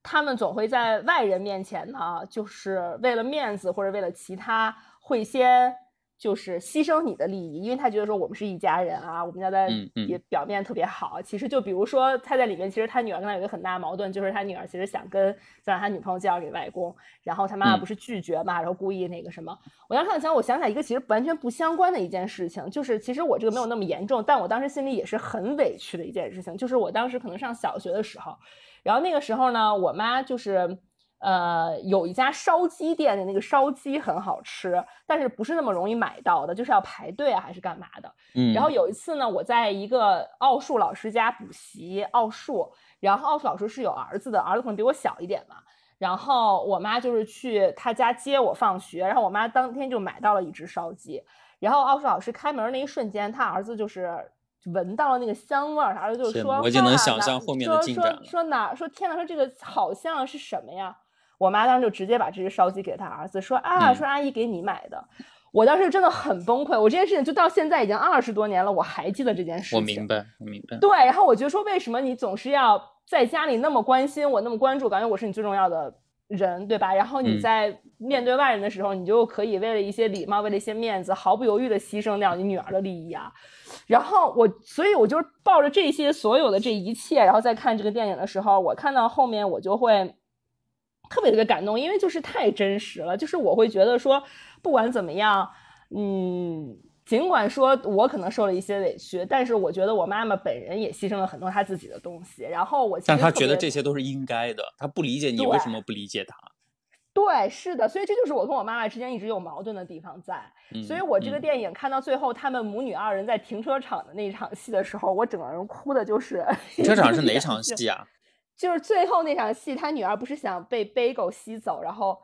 他们总会在外人面前呢，就是为了面子或者为了其他，会先。就是牺牲你的利益，因为他觉得说我们是一家人啊，我们家在也表面特别好。其实就比如说他在里面，其实他女儿跟他有一个很大的矛盾，就是他女儿其实想跟想让他女朋友介绍给外公，然后他妈妈不是拒绝嘛，然后故意那个什么。我当时想，我想起来一个其实完全不相关的一件事情，就是其实我这个没有那么严重，但我当时心里也是很委屈的一件事情，就是我当时可能上小学的时候，然后那个时候呢，我妈就是。呃，有一家烧鸡店的那个烧鸡很好吃，但是不是那么容易买到的，就是要排队啊，还是干嘛的？嗯。然后有一次呢，我在一个奥数老师家补习奥数，然后奥数老师是有儿子的，儿子可能比我小一点嘛。然后我妈就是去他家接我放学，然后我妈当天就买到了一只烧鸡。然后奥数老师开门那一瞬间，他儿子就是闻到了那个香味儿，儿子就说：“我就能想象后面的进展说说哪？说天哪！说这个好像是什么呀？”我妈当时就直接把这只烧鸡给他儿子，说啊，说阿姨给你买的。我当时真的很崩溃，我这件事情就到现在已经二十多年了，我还记得这件事情。我明白，我明白。对，然后我觉得说，为什么你总是要在家里那么关心我，那么关注，感觉我是你最重要的人，对吧？然后你在面对外人的时候，你就可以为了一些礼貌，为了一些面子，毫不犹豫的牺牲掉你女儿的利益啊。然后我，所以我就抱着这些所有的这一切，然后再看这个电影的时候，我看到后面我就会。特别特别感动，因为就是太真实了。就是我会觉得说，不管怎么样，嗯，尽管说我可能受了一些委屈，但是我觉得我妈妈本人也牺牲了很多她自己的东西。然后我，但她觉得这些都是应该的，她不理解你为什么不理解她。对，是的，所以这就是我跟我妈妈之间一直有矛盾的地方在。所以我这个电影看到最后，他们母女二人在停车场的那一场戏的时候，我整个人哭的就是。停车场是 哪场戏啊？就是最后那场戏，他女儿不是想被背狗吸走，然后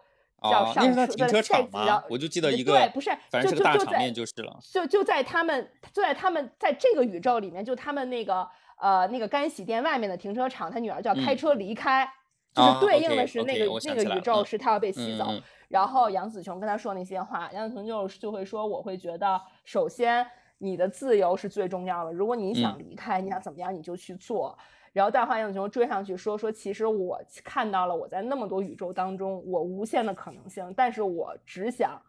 叫上车，停车场吗？我就记得一个，对，不是，反正是个大场面就是了。就就在他们，就在他们在这个宇宙里面，就他们那个呃那个干洗店外面的停车场，他女儿就要开车离开，就是对应的是那个那个宇宙是他要被吸走。然后杨紫琼跟他说那些话，杨紫琼就就会说，我会觉得，首先你的自由是最重要的，如果你想离开，你想怎么样你就去做。然后，大话英雄追上去说说，其实我看到了我在那么多宇宙当中我无限的可能性，但是我只想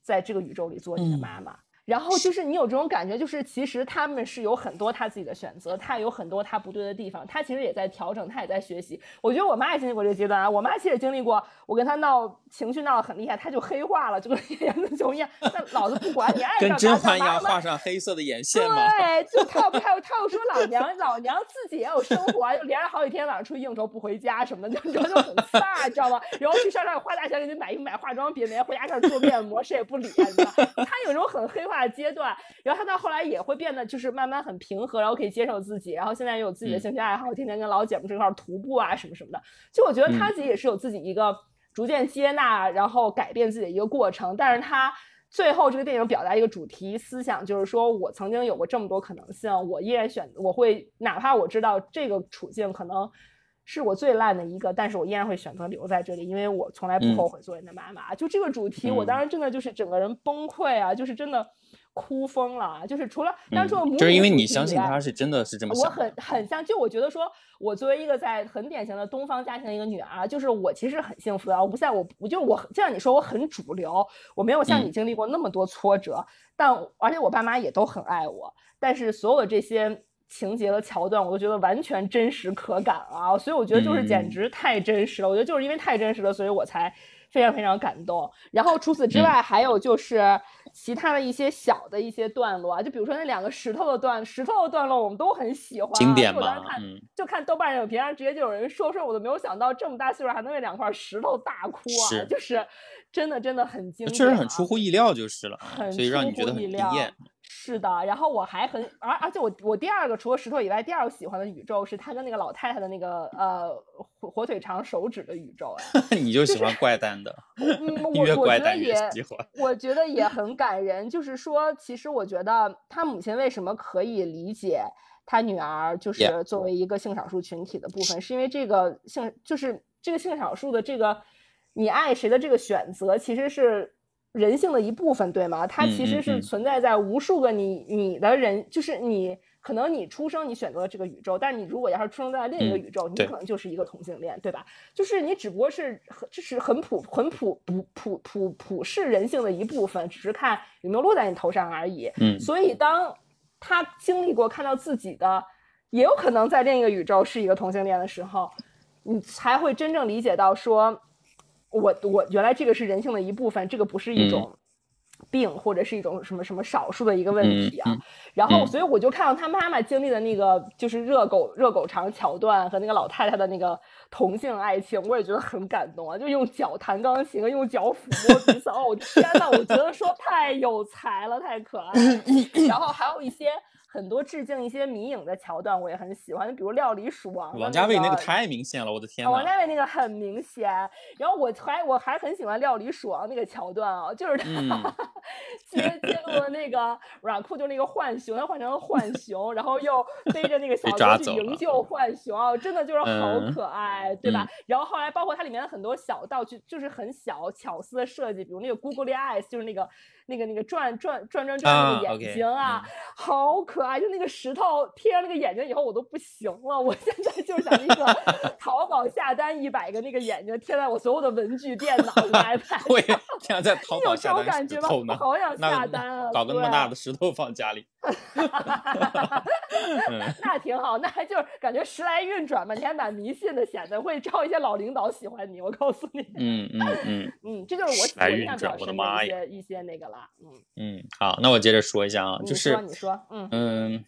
在这个宇宙里做你的妈妈。然后就是你有这种感觉，就是其实他们是有很多他自己的选择，他有很多他不对的地方，他其实也在调整，他也在学习。我觉得我妈也经历过这个阶段啊，我妈其实也经历过，我跟她闹情绪闹得很厉害，她就黑化了，就跟杨子琼一样，那老子不管你爱跟甄嬛一样画上黑色的眼线吗？对，就他不他又他又说老娘老娘自己也有生活，就连着好几天晚上出去应酬不回家什么的，你知道就很飒，你知道吗？然后去商场花大钱给你买衣服买化妆品，每天回家开始做面膜，谁也不理，你知道她有种很黑化的阶段。然后他到后来也会变得，就是慢慢很平和，然后可以接受自己，然后现在也有自己的兴趣爱好，天天跟老姐们这块徒步啊什么什么的。就我觉得他自己也是有自己一个逐渐接纳，然后改变自己的一个过程。但是他最后这个电影表达一个主题思想，就是说我曾经有过这么多可能性，我依然选，我会哪怕我知道这个处境可能是我最烂的一个，但是我依然会选择留在这里，因为我从来不后悔做你的妈妈。就这个主题，我当时真的就是整个人崩溃啊，就是真的。哭疯了，就是除了当初就是因为你相信他是真的是这么想，我很很像，就我觉得说，我作为一个在很典型的东方家庭的一个女儿，就是我其实很幸福的，我不在我，我就我就像你说我很主流，我没有像你经历过那么多挫折，但而且我爸妈也都很爱我，但是所有的这些情节和桥段，我都觉得完全真实可感啊，所以我觉得就是简直太真实了，我觉得就是因为太真实了，所以我才。非常非常感动，然后除此之外，还有就是其他的一些小的一些段落啊，就比如说那两个石头的段，石头的段落我们都很喜欢。经典嘛，就看豆瓣影评上直接就有人说说，我都没有想到这么大岁数还能为两块石头大哭啊，就是真的真的很经典，确实很出乎意料就是了，所以让你觉得很惊艳。是的，然后我还很，而而且我我第二个除了石头以外，第二个喜欢的宇宙是他跟那个老太太的那个呃火火腿肠手指的宇宙哎，你就喜欢怪诞的，嗯，我我觉得也我觉得也很感人，就是说其实我觉得他母亲为什么可以理解他女儿就是作为一个性少数群体的部分，是因为这个性就是这个性少数的这个你爱谁的这个选择其实是。人性的一部分，对吗？它其实是存在在无数个你你的人，就是你可能你出生你选择了这个宇宙，但是你如果要是出生在另一个宇宙，你可能就是一个同性恋，对吧？就是你只不过是很这是很普很普普普普普世人性的一部分，只是看有没有落在你头上而已。嗯，所以当他经历过看到自己的也有可能在另一个宇宙是一个同性恋的时候，你才会真正理解到说。我我原来这个是人性的一部分，这个不是一种病或者是一种什么什么少数的一个问题啊。然后，所以我就看到他妈妈经历的那个就是热狗热狗肠桥段和那个老太太的那个同性爱情，我也觉得很感动啊。就用脚弹钢琴，用脚抚摸彼此，哦天呐，我觉得说太有才了，太可爱。然后还有一些。很多致敬一些迷影的桥段，我也很喜欢。比如《料理鼠王》，王家卫那个太明显了，我的天！王家卫那个很明显。然后我还我还很喜欢《料理鼠王》那个桥段啊，就是他揭揭露了那个软裤，就那个浣熊，他换成了浣熊，然后又背着那个小猪去营救浣熊啊，真的就是好可爱，对吧？然后后来包括它里面的很多小道具，就是很小巧思的设计，比如那个 Google Eyes，就是那个。那个那个转转转转转那个眼睛啊，好可爱！就那个石头贴上那个眼睛以后，我都不行了。我现在就想那个 淘宝下单一百个那个眼睛贴在我所有的文具、电脑、iPad。我也想在淘宝下单石头呢，好想下单啊！搞个那么大的石头放家里。那挺好，那还就是感觉时来运转嘛，你还蛮迷信的，显得会招一些老领导喜欢你。我告诉你，嗯嗯嗯嗯，这就是我喜欢转我的妈一些一些那个了，嗯嗯，好，那我接着说一下啊，就是你说，嗯嗯，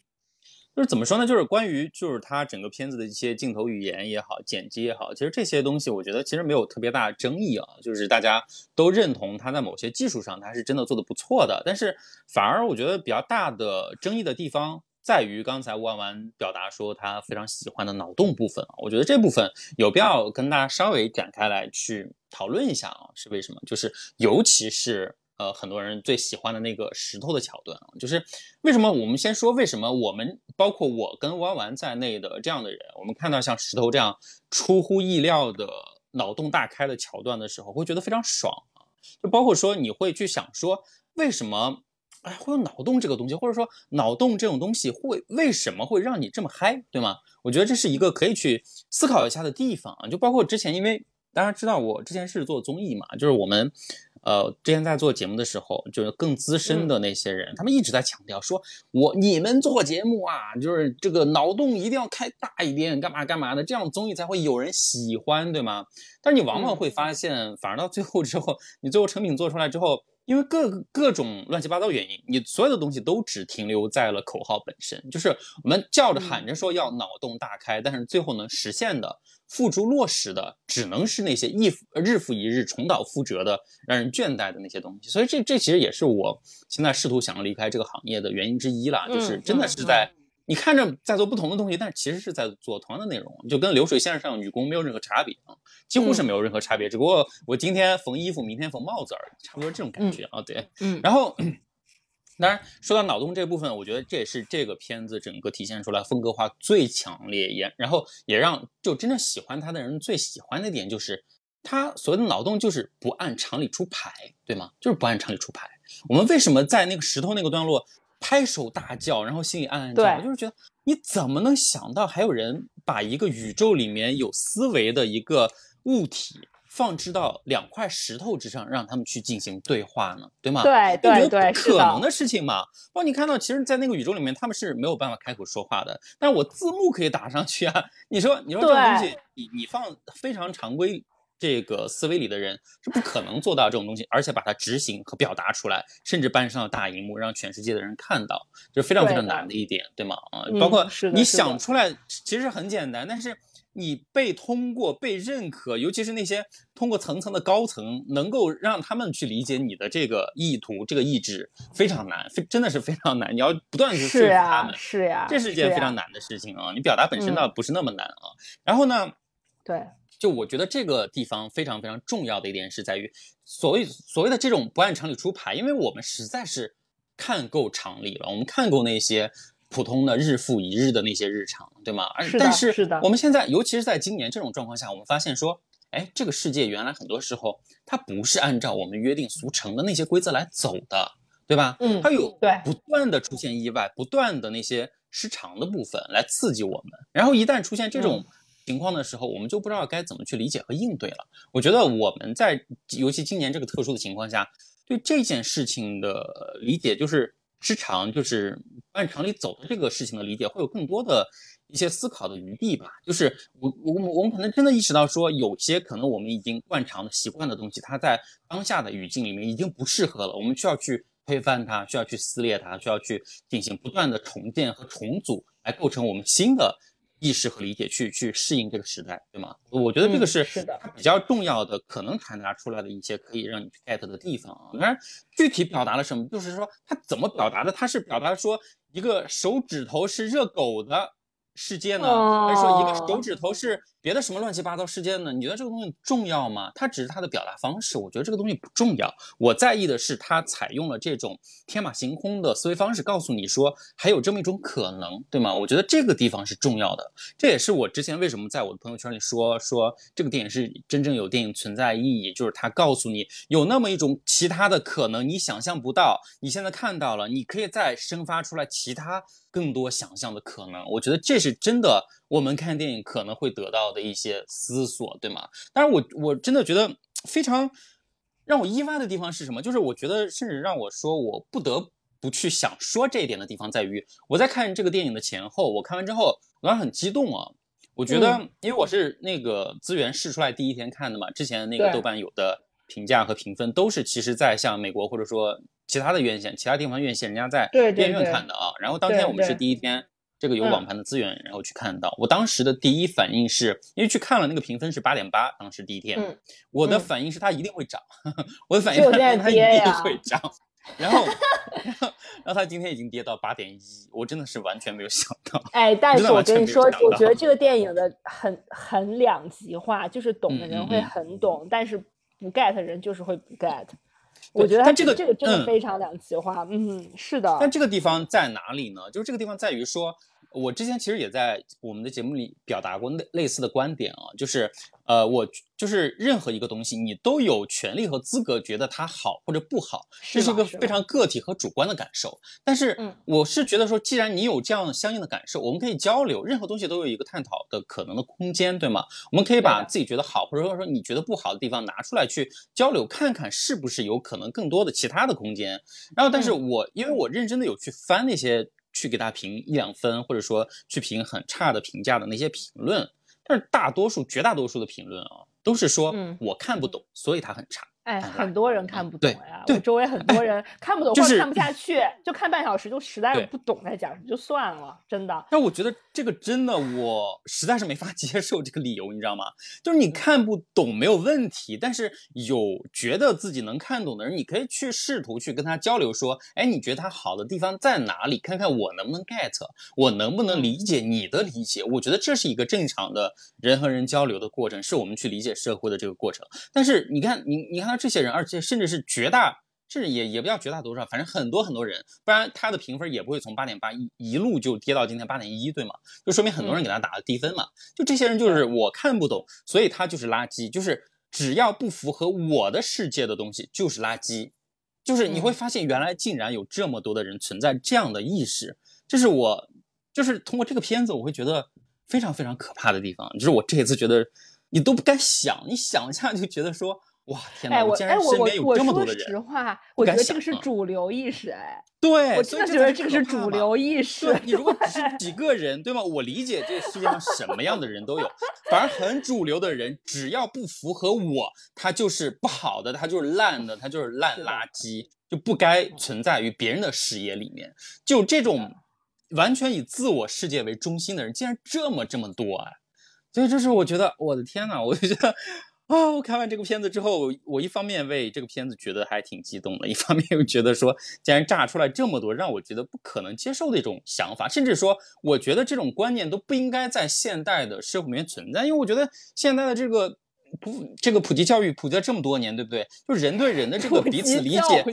就是怎么说呢？就是关于就是它整个片子的一些镜头语言也好，剪辑也好，其实这些东西我觉得其实没有特别大的争议啊，就是大家都认同它在某些技术上它是真的做的不错的，但是反而我觉得比较大的争议的地方。在于刚才万万表达说他非常喜欢的脑洞部分啊，我觉得这部分有必要跟大家稍微展开来去讨论一下啊，是为什么？就是尤其是呃很多人最喜欢的那个石头的桥段啊，就是为什么我们先说为什么我们包括我跟弯弯在内的这样的人，我们看到像石头这样出乎意料的脑洞大开的桥段的时候，会觉得非常爽啊，就包括说你会去想说为什么。哎，会有脑洞这个东西，或者说脑洞这种东西会为什么会让你这么嗨，对吗？我觉得这是一个可以去思考一下的地方啊。就包括之前，因为大家知道我之前是做综艺嘛，就是我们呃之前在做节目的时候，就是更资深的那些人，他们一直在强调说，我你们做节目啊，就是这个脑洞一定要开大一点，干嘛干嘛的，这样综艺才会有人喜欢，对吗？但是你往往会发现，反而到最后之后，你最后成品做出来之后。因为各各种乱七八糟原因，你所有的东西都只停留在了口号本身，就是我们叫着喊着说要脑洞大开，但是最后能实现的、付诸落实的，只能是那些一日复一日重蹈覆辙的、让人倦怠的那些东西。所以这这其实也是我现在试图想要离开这个行业的原因之一啦，就是真的是在。你看着在做不同的东西，但是其实是在做同样的内容，就跟流水线上女工没有任何差别啊，几乎是没有任何差别。只不过我今天缝衣服，明天缝帽子而已，差不多这种感觉啊。对，嗯。然后，当然说到脑洞这部分，我觉得这也是这个片子整个体现出来风格化最强烈，也然后也让就真正喜欢他的人最喜欢的点，就是他所谓的脑洞就是不按常理出牌，对吗？就是不按常理出牌。我们为什么在那个石头那个段落？拍手大叫，然后心里暗暗叫，就是觉得你怎么能想到还有人把一个宇宙里面有思维的一个物体放置到两块石头之上，让他们去进行对话呢？对吗？对对对，不可能的事情嘛。包括你看到，其实，在那个宇宙里面，他们是没有办法开口说话的，但是我字幕可以打上去啊。你说，你说这种东西，你你放非常常规。这个思维里的人是不可能做到这种东西，而且把它执行和表达出来，甚至搬上了大荧幕，让全世界的人看到，就是非常非常难的一点，对吗？啊，包括你想出来其实很简单，但是你被通过、被认可，尤其是那些通过层层的高层，能够让他们去理解你的这个意图、这个意志，非常难，非真的是非常难。你要不断去说服他们，是呀，这是一件非常难的事情啊。你表达本身倒不是那么难啊。然后呢？对。就我觉得这个地方非常非常重要的一点是在于，所谓所谓的这种不按常理出牌，因为我们实在是看够常理了，我们看够那些普通的日复一日的那些日常，对吗？而但是我们现在，尤其是在今年这种状况下，我们发现说，哎，这个世界原来很多时候它不是按照我们约定俗成的那些规则来走的，对吧？嗯，它有对不断的出现意外，不断的那些失常的部分来刺激我们，然后一旦出现这种。情况的时候，我们就不知道该怎么去理解和应对了。我觉得我们在尤其今年这个特殊的情况下，对这件事情的理解就是失常，就是按常理走的这个事情的理解，会有更多的一些思考的余地吧。就是我我我们可能真的意识到说，有些可能我们已经惯常的习惯的东西，它在当下的语境里面已经不适合了，我们需要去推翻它，需要去撕裂它，需要去进行不断的重建和重组，来构成我们新的。意识和理解去去适应这个时代，对吗？我觉得这个是比较重要的，可能传达出来的一些可以让你去 get 的地方啊。当然，具体表达了什么，就是说他怎么表达的？他是表达说一个手指头是热狗的世界呢，还是说一个手指头是？别的什么乱七八糟事件呢？你觉得这个东西重要吗？它只是它的表达方式，我觉得这个东西不重要。我在意的是它采用了这种天马行空的思维方式，告诉你说还有这么一种可能，对吗？我觉得这个地方是重要的。这也是我之前为什么在我的朋友圈里说说这个电影是真正有电影存在意义，就是它告诉你有那么一种其他的可能，你想象不到，你现在看到了，你可以再生发出来其他更多想象的可能。我觉得这是真的。我们看电影可能会得到的一些思索，对吗？但是我我真的觉得非常让我意外的地方是什么？就是我觉得甚至让我说我不得不去想说这一点的地方在于，我在看这个电影的前后，我看完之后，我当时很激动啊！我觉得，因为我是那个资源试出来第一天看的嘛，之前那个豆瓣有的评价和评分都是其实在像美国或者说其他的院线、其他地方院线人家在电影院看的啊。然后当天我们是第一天。这个有网盘的资源，然后去看到。我当时的第一反应是，因为去看了那个评分是八点八，当时第一天，我的反应是它一定会涨。我的反应是它一定会涨。然后，然后，然后它今天已经跌到八点一，我真的是完全没有想到。哎，但是我跟你说，我觉得这个电影的很很两极化，就是懂的人会很懂，但是不 get 人就是会不 get。我觉得但这个这个真的嗯非常两极化。嗯，是的。但这个地方在哪里呢？就是这个地方在于说，我之前其实也在我们的节目里表达过类类似的观点啊，就是呃，我就是任何一个东西，你都有权利和资格觉得它好或者不好，这是一个非常个体和主观的感受。但是嗯我是觉得说，既然你有这样相应的感受，我们可以交流，任何东西都有一个探讨的可能的空间，对吗？我们可以把自己觉得好，或者说你觉得不好的地方拿出来去交流，看看是不是有可能更多的其他的空间。然后，但是嗯我、因为我认真的有去翻那些去给他评一两分，或者说去评很差的评价的那些评论，但是大多数、绝大多数的评论啊，都是说嗯我看不懂，所以他很差。哎，很多人看不懂对呀。对我周围很多人看不懂就是或者看不下去，就看半小时就实在是不懂在讲什么，就算了，真的。但我觉得这个真的，我实在是没法 接受这个理由，你知道吗？就是你看不懂没有问题，但是有觉得自己能看懂的人，你可以去试图去跟他交流，说，哎，你觉得他好的地方在哪里？看看我能不能 get，我能不能理解你的理解？我觉得这是一个正常的人和人交流的过程，是我们去理解社会的这个过程。但是你看，你你看到这些人，而且甚至是绝大。甚至也也不叫绝大多数，反正很多很多人，不然他的评分也不会从八点八一一路就跌到今天八点一，对吗？就说明很多人给他打了低分嘛。就这些人就是我看不懂，所以他就是垃圾，就是只要不符合我的世界的东西就是垃圾。就是你会发现，原来竟然有这么多的人存在这样的意识，这是我就是通过这个片子，我会觉得非常非常可怕的地方。就是我这一次觉得你都不敢想，你想一下就觉得说，哇，天哪！哎，我竟哎我我然身边有我说这么多的人，实话，我觉得这个是主流意识，哎，对，我真的觉得这个是主流意识对。你如果只是几个人，对吗？我理解这个世界上什么样的人都有，反而很主流的人，只要不符合我，他就是不好的，他就是烂的，他就是烂垃圾，就不该存在于别人的视野里面。就这种完全以自我世界为中心的人，竟然这么这么多啊！所以这是我觉得，我的天呐，我就觉得。啊！我看完这个片子之后，我一方面为这个片子觉得还挺激动的，一方面又觉得说，竟然炸出来这么多让我觉得不可能接受的一种想法，甚至说，我觉得这种观念都不应该在现代的社会里面存在，因为我觉得现在的这个普这个普及教育普及了这么多年，对不对？就人对人的这个彼此理解，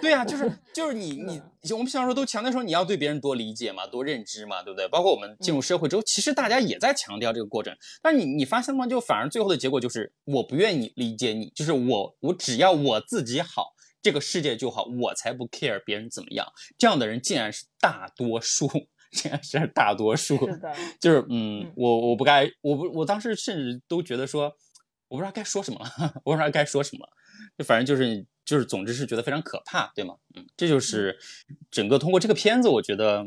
对呀、就是 就是你你我们小时候都强调说你要对别人多理解嘛，多认知嘛，对不对？包括我们进入社会之后，其实大家也在强调这个过程。但是你你发现吗？就反而最后的结果就是我不愿意理解你，就是我我只要我自己好，这个世界就好，我才不 care 别人怎么样。这样的人竟然是大多数，竟然是大多数。是的，就是嗯嗯，我我不该，我不我当时甚至都觉得说，我不知道该说什么了，我不知道该说什么，就反正就是就是，总之是觉得非常可怕，对吗？嗯，这就是整个通过这个片子，我觉得，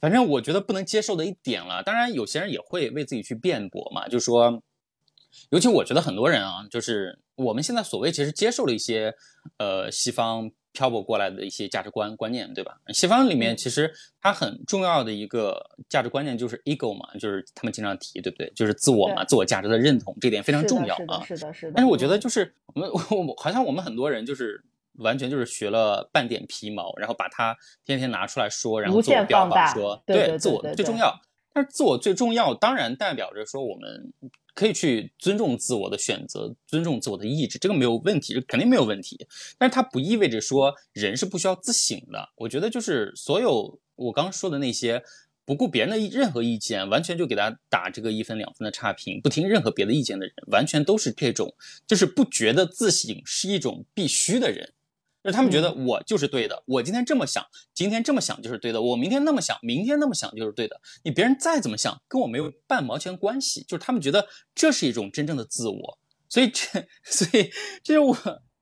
反正我觉得不能接受的一点了。当然，有些人也会为自己去辩驳嘛，就说，尤其我觉得很多人啊，就是我们现在所谓其实接受了一些呃西方漂泊过来的一些价值观观念，对吧？西方里面嗯其实它很重要的一个价值观念就是 ego 嘛，就是他们经常提，对不对？就是自我嘛，自我价值的认同，这点非常重要啊。是的，是的，是的。但是我觉得嗯就是我们我我好像我们很多人就是完全就是学了半点皮毛，然后把它天天拿出来说，然后无自我标榜说对自我最重要。但是自我最重要，当然代表着说我们可以去尊重自我的选择，尊重自我的意志，这个没有问题，这肯定没有问题。但是它不意味着说人是不需要自省的。我觉得就是所有我刚刚说的那些不顾别人的意任何意见，完全就给他打这个一分两分的差评，不听任何别的意见的人，完全都是这种，就是不觉得自省是一种必须的人。就是他们觉得我就是对的，我今天这么想，今天这么想就是对的，我明天那么想，明天那么想就是对的。你别人再怎么想，跟我没有半毛钱关系。就是他们觉得这是一种真正的自我，所以这，所以这是我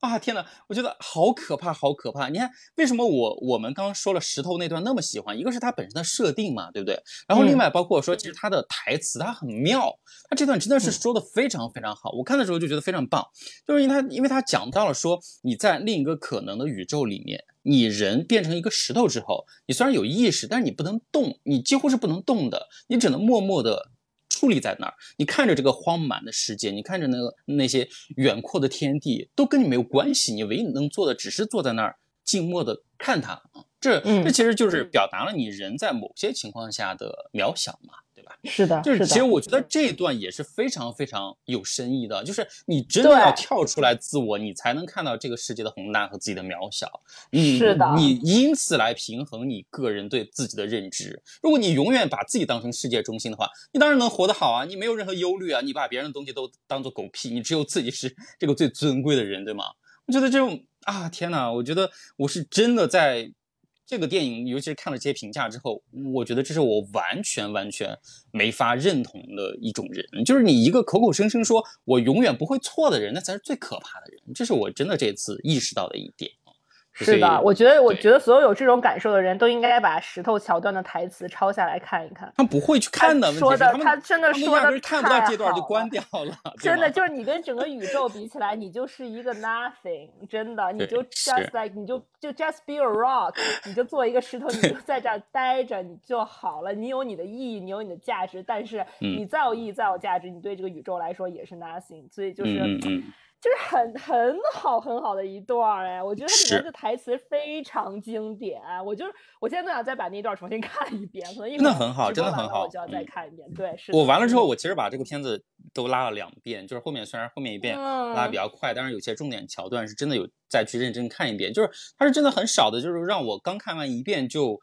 啊，天呐，我觉得好可怕，好可怕！你看，为什么我我们刚刚说了石头那段那么喜欢？一个是它本身的设定嘛，对不对？然后另外包括说，其实它的台词它很妙，它这段真的是说的非常非常好。我看的时候就觉得非常棒，就是因为它因为它讲到了说你在另一个可能的宇宙里面，你人变成一个石头之后，你虽然有意识，但是你不能动，你几乎是不能动的，你只能默默的。矗立在那儿，你看着这个荒蛮的世界，你看着那个那些远阔的天地，都跟你没有关系。你唯一能做的，只是坐在那儿静默的看它啊。这嗯这其实就是表达了你人在某些情况下的渺小嘛？对吧？是的，就是其实我觉得这一段也是非常非常有深意的，就是你真的要跳出来自我，你才能看到这个世界的宏大和自己的渺小。你是的，你因此来平衡你个人对自己的认知。如果你永远把自己当成世界中心的话，你当然能活得好啊，你没有任何忧虑啊，你把别人的东西都当做狗屁，你只有自己是这个最尊贵的人，对吗？我觉得这种啊，天哪！我觉得我是真的在。这个电影，尤其是看了这些评价之后，我觉得这是我完全完全没法认同的一种人，就是你一个口口声声说我永远不会错的人，那才是最可怕的人。这是我真的这次意识到的一点。是的，我觉得，我觉得所有有这种感受的人都应该把石头桥段的台词抄下来看一看。他不会去看的，说的他真的说的看不到这段就关掉了。真的就是你跟整个宇宙比起来，你就是一个 nothing。真的，你就 just like 你就就 just be a rock，你就做一个石头，你就在这儿待着，你就好了。你有你的意义，你有你的价值，但是你再有意义，再有价值，你对这个宇宙来说也是 nothing。所以就是。就是很 很好很好的一段哎，我觉得它里面的台词非常经典，我就是我现在都想再把那段重新 看一遍，可能真的很好，真的很好，我就要再看一遍。对，是我完了之后，我其实把这个片子都拉了两遍，就是后面虽然后面一遍拉的比较快，但是有些重点桥段是真的有再去认真看一遍，就是它是真的很少的，就是让我刚看完一遍就。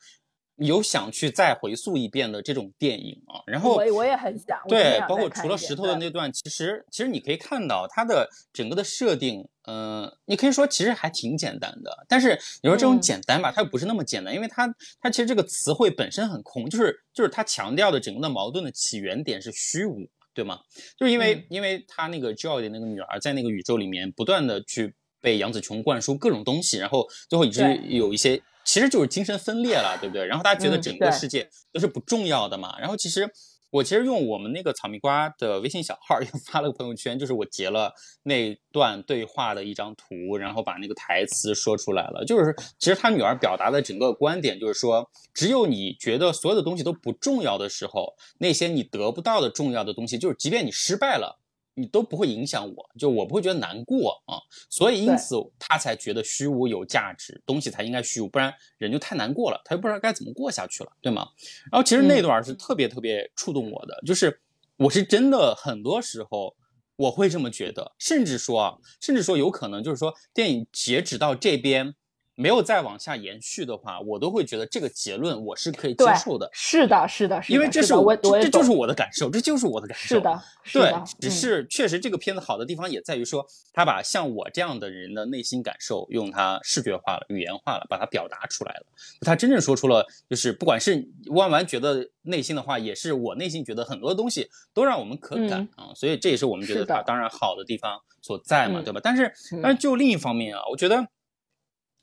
有想去再回溯一遍的这种电影啊，然后我我也很想对，包括除了石头的那段，其实其实你可以看到它的整个的设定，嗯，你可以说其实还挺简单的，但是你说这种简单吧，它又不是那么简单，因为它它其实这个词汇本身很空，就是就是它强调的整个的矛盾的起源点是虚无，对吗？就是因为因为他那个 Joy 的那个女儿在那个宇宙里面不断的去被杨紫琼灌输各种东西，然后最后以至于有一些。其实就是精神分裂了，对不对？然后大家觉得整个世界都是不重要的嘛。然后其实我其实用我们那个草莓瓜的微信小号 又发了个朋友圈，就是我截了那段对话的一张图，然后把那个台词说出来了。就是其实他女儿表达的整个观点就是说，只有你觉得所有的东西都不重要的时候，那些你得不到的重要的东西，就是即便你失败了。你都不会影响我，就我不会觉得难过啊，所以因此他才觉得虚无有价值，东西才应该虚无，不然人就太难过了，他就不知道该怎么过下去了，对吗？然后其实那段是特别特别触动我的，就是我是真的很多时候我会这么觉得，甚至说啊，甚至说有可能就是说电影截止到这边。没有再往下延续的话，我都会觉得这个结论我是可以接受的。是的，是的，是因为这是我，这就是我的感受，这就是我的感受。是的，对，只是确实这个片子好的地方也在于说，他把像我这样的人的内心感受用它视觉化了、语言化了，把它表达出来了。他真正说出了，就是不管是弯弯觉得内心的话，也是我内心觉得很多东西都让我们可感啊。所以这也是我们觉得他当然好的地方所在嘛，对吧？但是，但是就另一方面啊，我觉得。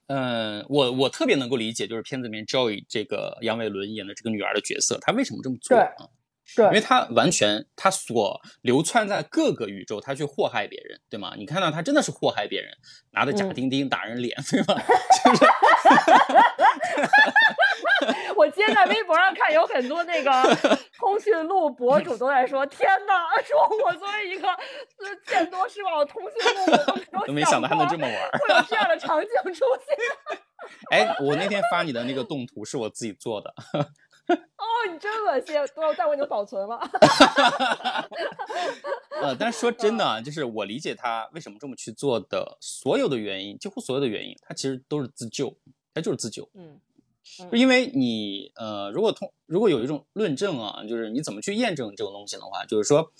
嗯，我我特别能够理解，就是片子里面 Joy 这个杨伟伦演的这个女儿的角色，她为什么这么做啊？对，因为她完全她所流窜在各个宇宙，她去祸害别人，对吗？你看到她真的是祸害别人，拿着假钉钉打人脸，对吗？就是。我今天在微博上看，有很多那个通讯录博主都在说：“天哪，说我作为一个见多识广的通讯录，都没想到还能这么玩，会有这样的场景出现。”哎，我那天发你的那个动图是我自己做的。哦，你真恶心！都但我已经保存了。呃，但是说真的啊，就是我理解他为什么这么去做的所有的原因，几乎所有的原因，他其实都是自救，他就是自救。嗯。就因为你，呃，如果通，如果有一种论证啊，就是你怎么去验证这种东西的话，就是说，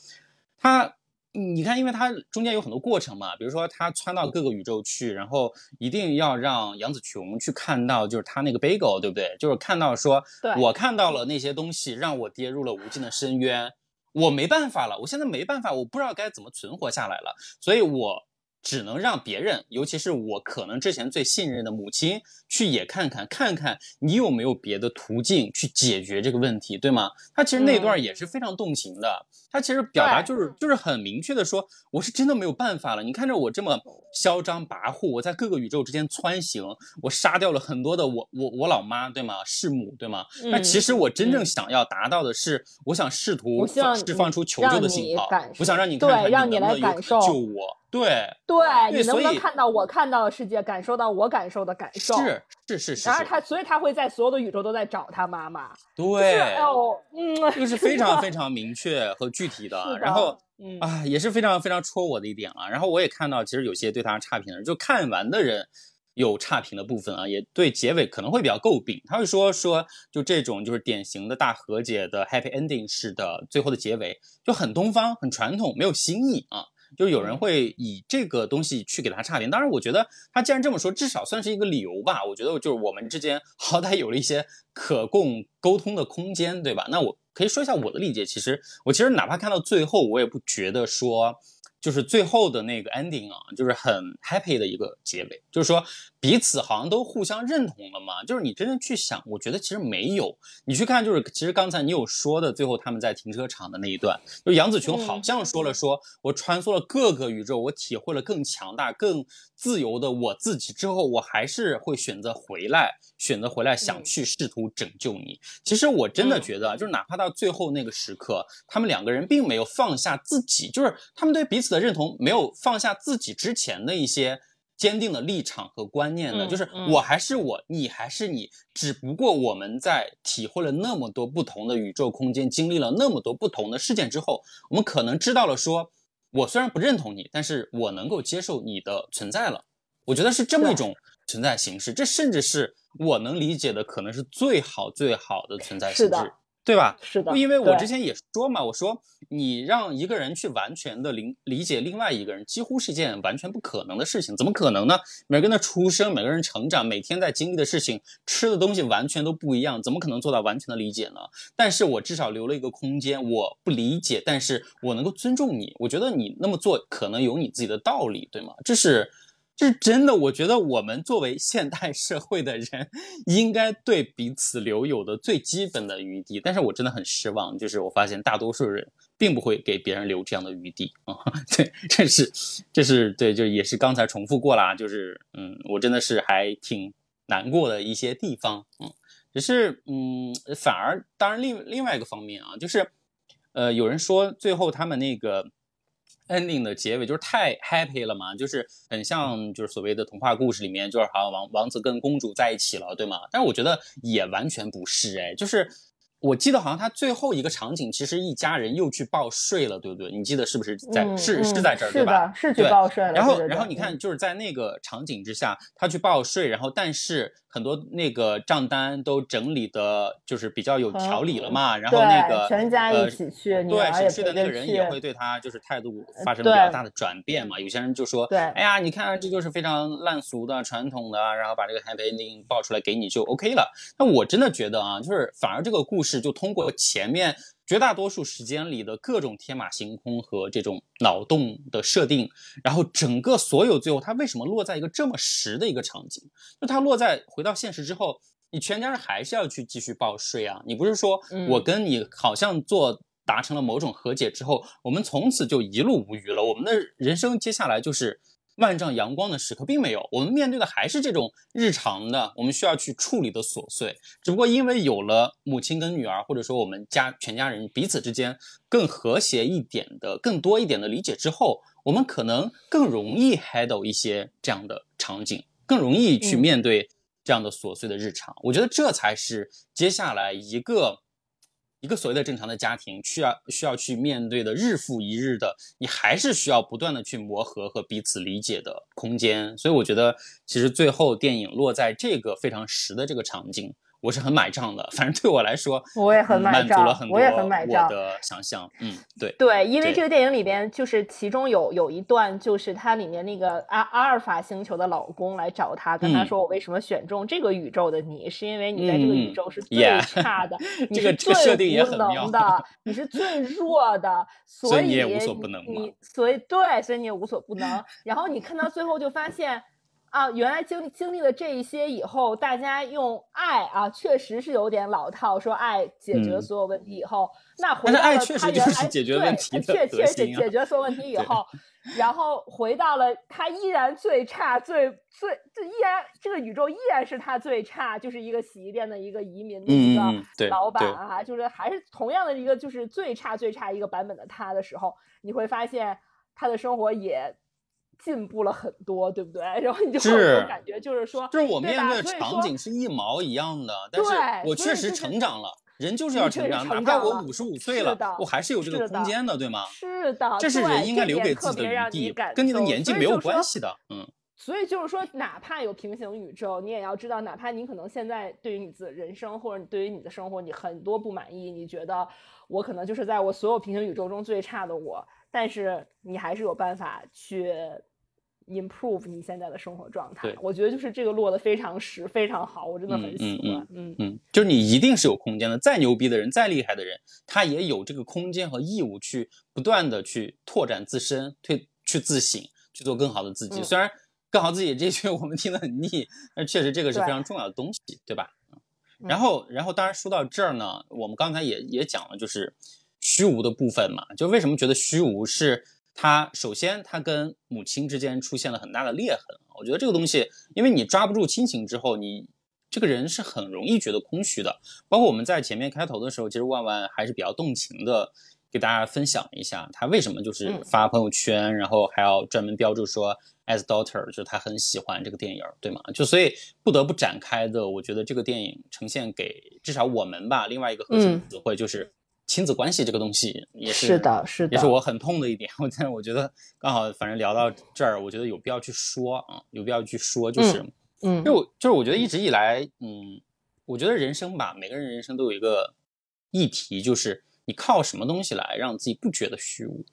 它，你看，因为它中间有很多过程嘛，比如说它窜到各个宇宙去，然后一定要让杨紫琼去看到，就是他那个 bagel，对不对？就是看到说，我看到了那些东西，让我跌入了无尽的深渊，我没办法了，我现在没办法，我不知道该怎么存活下来了，所以我。只能让别人，尤其是我可能之前最信任的母亲，去也看看，看看你有没有别的途径去解决这个问题，对吗？他其实那段也是非常动情的，他其实表达就是就是很明确的说，我是真的没有办法了。你看着我这么嚣张跋扈，我在各个宇宙之间穿行，我杀掉了很多的我我我老妈，对吗？弑母，对吗？那其实我真正想要达到的是，我想试图释放出求救的信号，我想让你看看，让你来感受救我。对对，你能不能看到我看到的世界，感受到我感受的感受？是，是是是，然后他所以他会在所有的宇宙都在找他妈妈。对，哎呦，嗯，这个是非常 非常明确和具体的。然后，嗯啊，也是非常非常戳我的一点啊。然后我也看到，其实有些对他差评的人，就看完的人有差评的部分啊，也对结尾可能会比较诟病。他会说说，就这种就是典型的大和解的 happy ending 式的最后的结尾，就很东方、很传统，没有新意啊。就是有人会以这个东西去给他差评，当然，我觉得他既然这么说，至少算是一个理由吧。我觉得就是我们之间好歹有了一些可供沟通的空间，对吧？那我可以说一下我的理解。其实我其实哪怕看到最后，我也不觉得说。就是最后的那个 ending 啊，就是很 happy 的一个结尾，就是说彼此好像都互相认同了嘛。就是你真正去想，我觉得其实没有。你去看，就是其实刚才你有说的，最后他们在停车场的那一段，就杨紫琼好像说了，说我穿梭了各个宇宙，我体会了更强大、更自由的我自己之后，我还是会选择回来，选择回来想去试图拯救你。其实我真的觉得，就是哪怕到最后那个时刻，他们两个人并没有放下自己，就是他们对彼此的。认同没有放下自己之前的一些坚定的立场和观念的，就是我还是我，你还是你，只不过我们在体会了那么多不同的宇宙空间，经历了那么多不同的事件之后，我们可能知道了，说我虽然不认同你，但是我能够接受你的存在了。我觉得是这么一种存在形式，这甚至是我能理解的，可能是最好最好的存在形式。对吧？是的，因为我之前也说嘛，我说你让一个人去完全的理理解另外一个人，几乎是一件完全不可能的事情。怎么可能呢？每个人的出生，每个人成长，每天在经历的事情，吃的东西完全都不一样，怎么可能做到完全的理解呢？但是我至少留了一个空间，我不理解，但是我能够尊重你。我觉得你那么做可能有你自己的道理，对吗？这是。这是真的，我觉得我们作为现代社会的人，应该对彼此留有的最基本的余地。但是我真的很失望，就是我发现大多数人并不会给别人留这样的余地啊。对，这是，这是对，就也是刚才重复过啦。就是嗯，我真的是还挺难过的一些地方。嗯，只是嗯，反而当然另另外一个方面啊，就是呃，有人说最后他们那个。Ending 的结尾就是太 happy 了嘛，就是很像就是所谓的童话故事里面，就是好像王王子跟公主在一起了，对吗？但是我觉得也完全不是，哎，就是。我记得好像他最后一个场景，其实一家人又去报税了，对不对？你记得是不是在是是在这儿对吧？是去报税了。然后然后你看，就是在那个场景之下，他去报税，然后但是很多那个账单都整理的，就是比较有条理了嘛。然后那个全家一起去，对审税的那个人也会对他就是态度发生比较大的转变嘛。有些人就说，对，哎呀，你看这就是非常烂俗的传统的，然后把这个 happy ending 报出来给你就 OK 了。那我真的觉得啊，就是反而这个故事。就通过前面绝大多数时间里的各种天马行空和这种脑洞的设定，然后整个所有最后它为什么落在一个这么实的一个场景？就它落在回到现实之后，你全家人还是要去继续报税啊！你不是说我跟你好像做达成了某种和解之后，我们从此就一路无虞了？我们的人生接下来就是。万丈阳光的时刻并没有，我们面对的还是这种日常的，我们需要去处理的琐碎。只不过因为有了母亲跟女儿，或者说我们家全家人彼此之间更和谐一点的、更多一点的理解之后，我们可能更容易 handle 一些这样的场景，更容易去面对这样的琐碎的日常。我觉得这才是接下来一个。一个所谓的正常的家庭，需要需要去面对的日复一日的，你还是需要不断的去磨合和彼此理解的空间。所以我觉得，其实最后电影落在这个非常实的这个场景。我是很买账的，反正对我来说，我也很买账，我也很买账。我的想象，嗯，对对，因为这个电影里边就是其中有有一段，就是它里面那个阿阿尔法星球的老公来找他，跟他说：“我为什么选中这个宇宙的你？是因为你在这个宇宙是最 差的，你是最无能的，你是最弱的，所以你也无所不能你所以对，所以你也无所不能。然后你看到最后就发现。”啊，原来经历经历了这一些以后，大家用爱啊，确实是有点老套，说爱解决所有问题以后，那回到了他原来解决问题确确实解决所有问题以后，然后回到了他依然最差最最，这依然这个宇宙依然是他最差，就是一个洗衣店的一个移民的一个老板啊，就是还是同样的一个就是最差最差一个版本的他的时候，你会发现他的生活也。进步了很多，对不对？然后你就会 有感觉，就是说，就是我面对的场景是一毛一样的，但是我确实成长了。人就是要成长，哪怕我五十五岁了，我还是有这个空间的，对吗？是的，这是人应该留给自己的余地，跟你的年纪没有关系的。嗯，所以就是说，哪怕有平行宇宙，你也要知道，哪怕你可能现在对于你自人生或者对于你的生活，你很多不满意，你觉得我可能就是在我所有平行宇宙中最差的我，但是你还是有办法去。improve 你现在的生活状态，我觉得就是这个落的非常实，非常好，我真的很喜欢。嗯嗯，就是你一定是有空间的，再牛逼的人，再厉害的人，他也有这个空间和义务去不断的去拓展自身，去去自省，去做更好的自己。虽然更好自己这句 我们听得很腻，但确实这个是非常重要的东西，对吧？然后，然后当然说到这儿呢，我们刚才也也讲了，就是虚无的部分嘛，就为什么觉得虚无是？他首先，他跟母亲之间出现了很大的裂痕。我觉得这个东西，因为你抓不住亲情之后，你这个人是很容易觉得空虚的。包括我们在前面开头的时候，其实万万还是比较动情的，给大家分享一下他为什么就是发朋友圈，然后还要专门标注说 as daughter，就是他很喜欢这个电影，对吗？就所以不得不展开的，我觉得这个电影呈现给至少我们吧，另外一个核心词汇就是。亲子关系这个东西也是是的，是的，也是我很痛的一点。我但我觉得刚好，反正聊到这儿，我觉得有必要去说啊，有必要去说，就是，嗯，就就是我觉得一直以来，嗯，我觉得人生吧，每个人人生都有一个议题，就是你靠什么东西来让自己不觉得虚无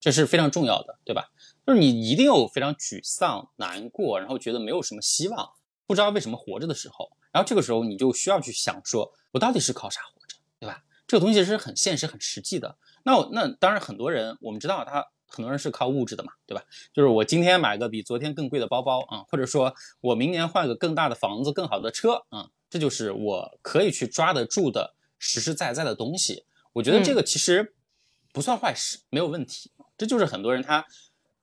这是非常重要的，对吧？就是你一定有非常沮丧、难过，然后觉得没有什么希望，不知道为什么活着的时候，然后这个时候你就需要去想，说我到底是靠啥活着，对吧？这个东西是很现实、很实际的。那我那当然，很多人我们知道，他很多人是靠物质的嘛，对吧？就是我今天买个比昨天更贵的包包啊，或者说我明年换个更大的房子、更好的车啊，这就是我可以去抓得住的实实在在的东西。我觉得这个其实不算坏事，没有问题。这就是很多人他，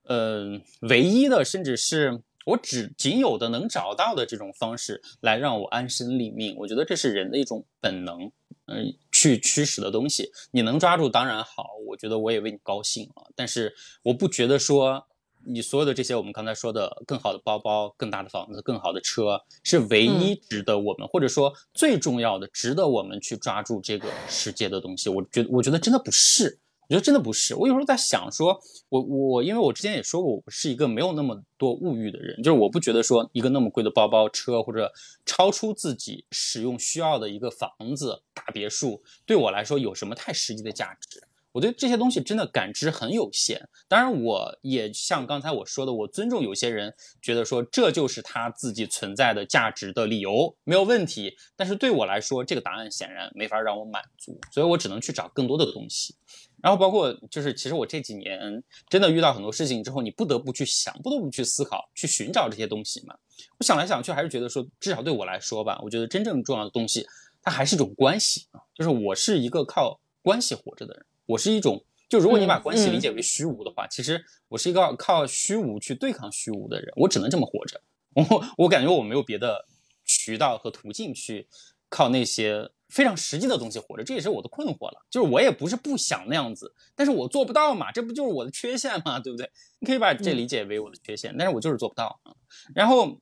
呃，唯一的，甚至是我只仅有的能找到的这种方式来让我安身立命。我觉得这是人的一种本能。嗯，去驱使的东西，你能抓住当然好，我觉得我也为你高兴啊。但是我不觉得说你所有的这些，我们刚才说的更好的包包、更大的房子、更好的车，是唯一值得我们，或者说最重要的值得我们去抓住这个世界的东西。我觉得，我觉得真的不是。我觉得真的不是，我有时候在想，说我我，因为我之前也说过，我是一个没有那么多物欲的人，就是我不觉得说一个那么贵的包包、车或者超出自己使用需要的一个房子、大别墅，对我来说有什么太实际的价值。我对这些东西真的感知很有限，当然我也像刚才我说的，我尊重有些人觉得说这就是他自己存在的价值的理由，没有问题。但是对我来说，这个答案显然没法让我满足，所以我只能去找更多的东西。然后包括就是，其实我这几年真的遇到很多事情之后，你不得不去想，不得不去思考，去寻找这些东西嘛。我想来想去，还是觉得说，至少对我来说吧，我觉得真正重要的东西，它还是一种关系啊，就是我是一个靠关系活着的人。我是一种，就如果你把关系理解为虚无的话，其实我是一个靠虚无去对抗虚无的人，我只能这么活着。我我感觉我没有别的渠道和途径去靠那些非常实际的东西活着，这也是我的困惑了。就是我也不是不想那样子，但是我做不到嘛，这不就是我的缺陷嘛，对不对？你可以把这理解为我的缺陷，但是我就是做不到啊。然后，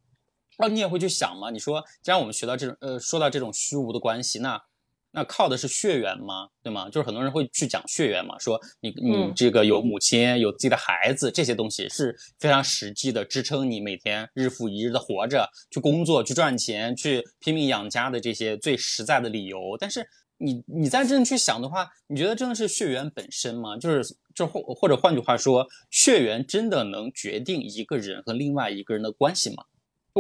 哦，你也会去想嘛？你说，既然我们学到这种，呃，说到这种虚无的关系，那。那靠的是血缘吗？对吗？就是很多人会去讲血缘嘛，说你你这个有母亲，有自己的孩子，这些东西是非常实际的，支撑你每天日复一日的活着，去工作，去赚钱，去拼命养家的这些最实在的理由。但是你你再真的去想的话，你觉得真的是血缘本身吗？就是就或或者换句话说，血缘真的能决定一个人和另外一个人的关系吗？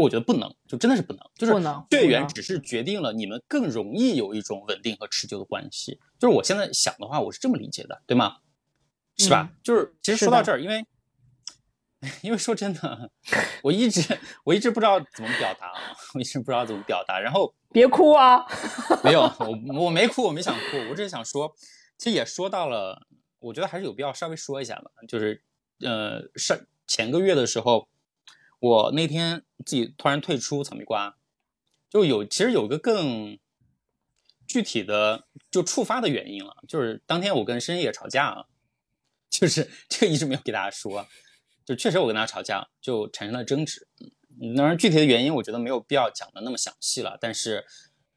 我觉得不能，就真的是不能，就是血缘只是决定了你们更容易有一种稳定和持久的关系。就是我现在想的话，我是这么理解的，对吗？是吧？就是其实说到这儿，因为因为说真的，我一直我一直不知道怎么表达，我一直不知道怎么表达。然后别哭啊！没有，我 我没哭，我没想哭，我只是想说，其实也说到了，我觉得还是有必要稍微说一下的，就是呃上前个月的时候。我那天自己突然退出草莓瓜，就有其实有个更具体的就触发的原因了，就是当天我跟深夜吵架了，就是这个一直没有给大家说，就确实我跟他吵架，就产生了争执。当然具体的原因我觉得没有必要讲的那么详细了，但是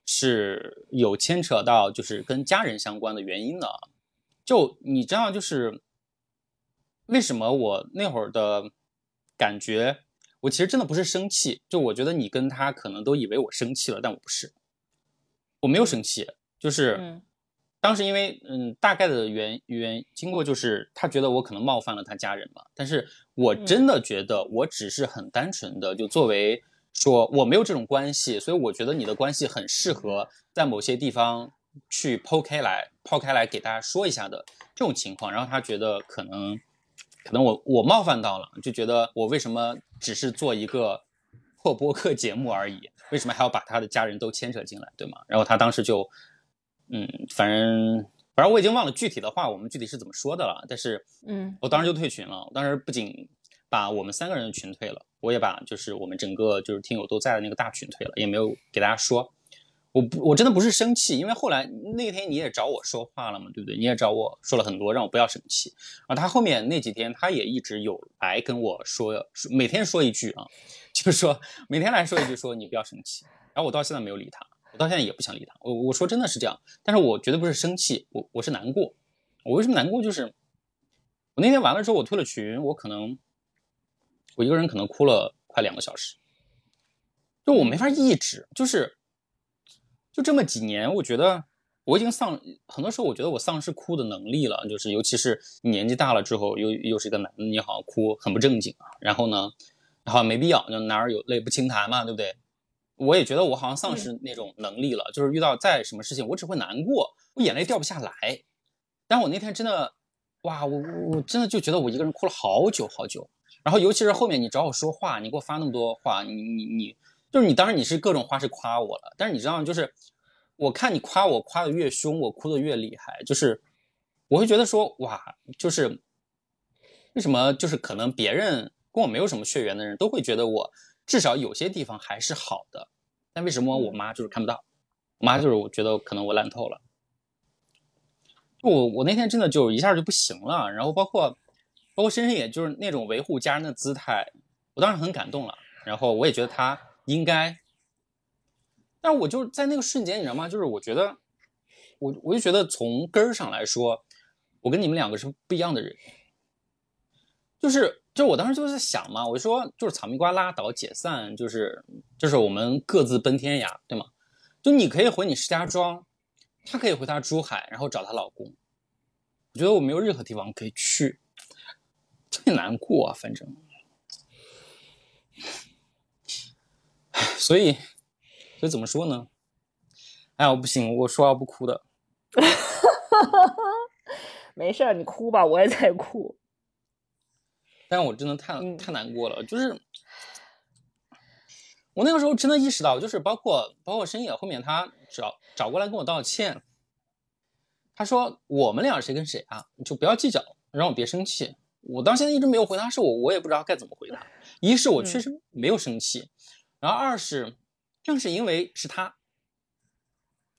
是有牵扯到就是跟家人相关的原因的。就你知道，就是为什么我那会儿的感觉，我其实真的不是生气，就我觉得你跟他可能都以为我生气了，但我不是，我没有生气，就是当时因为嗯大概的原原经过就是他觉得我可能冒犯了他家人嘛，但是我真的觉得我只是很单纯的就作为说我没有这种关系，所以我觉得你的关系很适合在某些地方。去剖开来，抛开来给大家说一下的这种情况，然后他觉得可能，可能我我冒犯到了，就觉得我为什么只是做一个破播客节目而已，为什么还要把他的家人都牵扯进来，对吗？然后他当时就，嗯，反正反正我已经忘了具体的话，我们具体是怎么说的了，但是，嗯，我当时就退群了，我当时不仅把我们三个人的群退了，我也把就是我们整个就是听友都在的那个大群退了，也没有给大家说。我不，我真的不是生气，因为后来那天你也找我说话了嘛，对不对？你也找我说了很多，让我不要生气。然后他后面那几天，他也一直有来跟我说，每天说一句啊，就是说每天来说一句，说你不要生气。然后我到现在没有理他，我到现在也不想理他。我我说真的是这样，但是我绝对不是生气，我我是难过。我为什么难过？就是我那天完了之后，我退了群，我可能我一个人可能哭了快两个小时，就我没法抑制，就是。就这么几年，我觉得我已经丧，很多时候我觉得我丧失哭的能力了。就是尤其是年纪大了之后，又又是一个男的，你好像哭很不正经啊。然后呢，好像没必要，就男儿有泪不轻弹嘛，对不对？我也觉得我好像丧失那种能力了。就是遇到再什么事情，我只会难过，我眼泪掉不下来。但我那天真的，哇，我我真的就觉得我一个人哭了好久好久。然后尤其是后面你找我说话，你给我发那么多话，你你你。就是你，当然你是各种花式夸我了，但是你知道，就是我看你夸我夸的越凶，我哭的越厉害。就是我会觉得说，哇，就是为什么？就是可能别人跟我没有什么血缘的人都会觉得我至少有些地方还是好的，但为什么我妈就是看不到？我妈就是我觉得可能我烂透了。我我那天真的就一下就不行了，然后包括包括深深也就是那种维护家人的姿态，我当时很感动了，然后我也觉得他。应该，但我就在那个瞬间，你知道吗？就是我觉得，我我就觉得从根儿上来说，我跟你们两个是不一样的人。就是，就我当时就在想嘛，我就说，就是草蜜瓜拉倒解散，就是就是我们各自奔天涯，对吗？就你可以回你石家庄，她可以回她珠海，然后找她老公。我觉得我没有任何地方可以去，特别难过，啊，反正。所以，所以怎么说呢？哎呀，我不行，我说话不哭的。没事儿，你哭吧，我也在哭。但我真的太太难过了，就是我那个时候真的意识到，就是包括包括深夜后面他找找过来跟我道歉，他说我们俩谁跟谁啊，你就不要计较，让我别生气。我到现在一直没有回答，是我我也不知道该怎么回答。一是我确实没有生气。然后二是，正是因为是他，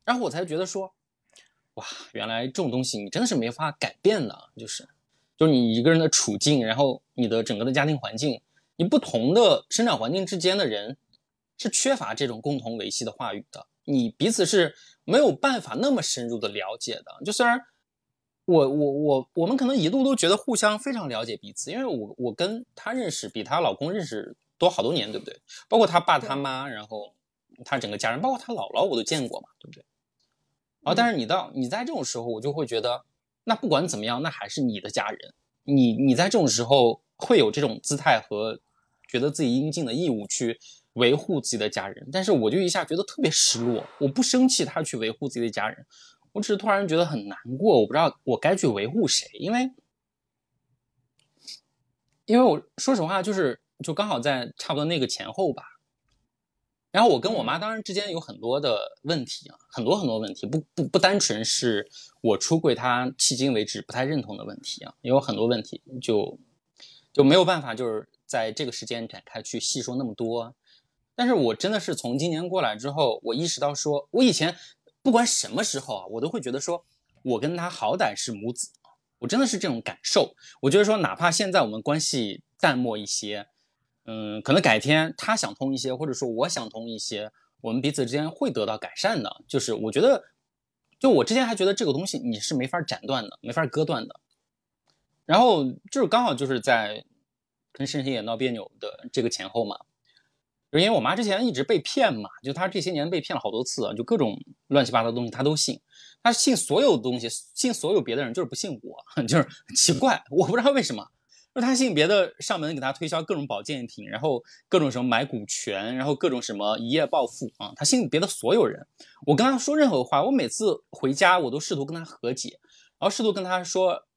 然后我才觉得说，哇，原来这种东西你真的是没法改变的，就是，就是你一个人的处境，然后你的整个的家庭环境，你不同的生长环境之间的人，是缺乏这种共同维系的话语的，你彼此是没有办法那么深入的了解的。就虽然我我我我们可能一度都觉得互相非常了解彼此，因为我我跟他认识比她老公认识。多好多年，对不对？包括他爸他妈，然后他整个家人，包括他姥姥，我都见过嘛，对不对？然后，但是你到你在这种时候，我就会觉得，那不管怎么样，那还是你的家人。你你在这种时候会有这种姿态和觉得自己应尽的义务去维护自己的家人，但是我就一下觉得特别失落。我不生气他去维护自己的家人，我只是突然觉得很难过。我不知道我该去维护谁，因为因为我说实话就是。就刚好在差不多那个前后吧，然后我跟我妈当然之间有很多的问题啊，很多很多问题，不不不单纯是我出柜，她迄今为止不太认同的问题啊，也有很多问题，就就没有办法就是在这个时间展开去细说那么多。但是我真的是从今年过来之后，我意识到说，我以前不管什么时候啊，我都会觉得说我跟她好歹是母子，我真的是这种感受。我觉得说，哪怕现在我们关系。淡漠一些。嗯，可能改天他想通一些，或者说我想通一些，我们彼此之间会得到改善的。就是我觉得，就我之前还觉得这个东西你是没法斩断的，没法割断的。然后就是刚好就是在跟申鑫也闹别扭的这个前后嘛，就因为我妈之前一直被骗嘛，就她这些年被骗了好多次，就各种乱七八糟的东西她都信，她信所有东西，信所有别的人，就是不信我，就是奇怪，我不知道为什么。那他信别的上门给他推销各种保健品，然后各种什么买股权，然后各种什么一夜暴富啊！他信别的所有人。我跟他说任何话，我每次回家我都试图跟他和解，然后试图跟他说，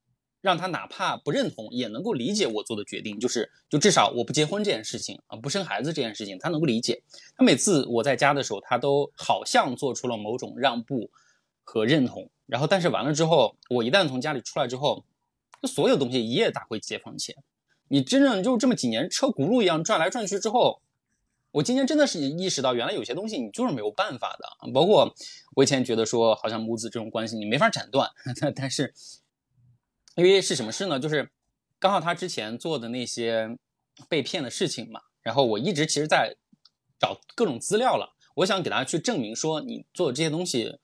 让他哪怕不认同也能够理解我做的决定，就是就至少我不结婚这件事情啊，不生孩子这件事情，他能够理解。他每次我在家的时候，他都好像做出了某种让步和认同。然后但是完了之后，我一旦从家里出来之后。所有东西一夜打回解放前，你真正就这么几年车轱辘一样转来转去之后，我今天真的是意识到，原来有些东西你就是没有办法的。包括我以前觉得说，好像母子这种关系你没法斩断，但是因为是什么事呢？就是刚好他之前做的那些被骗的事情嘛，然后我一直其实在找各种资料了，我想给他去证明说，你做这些东西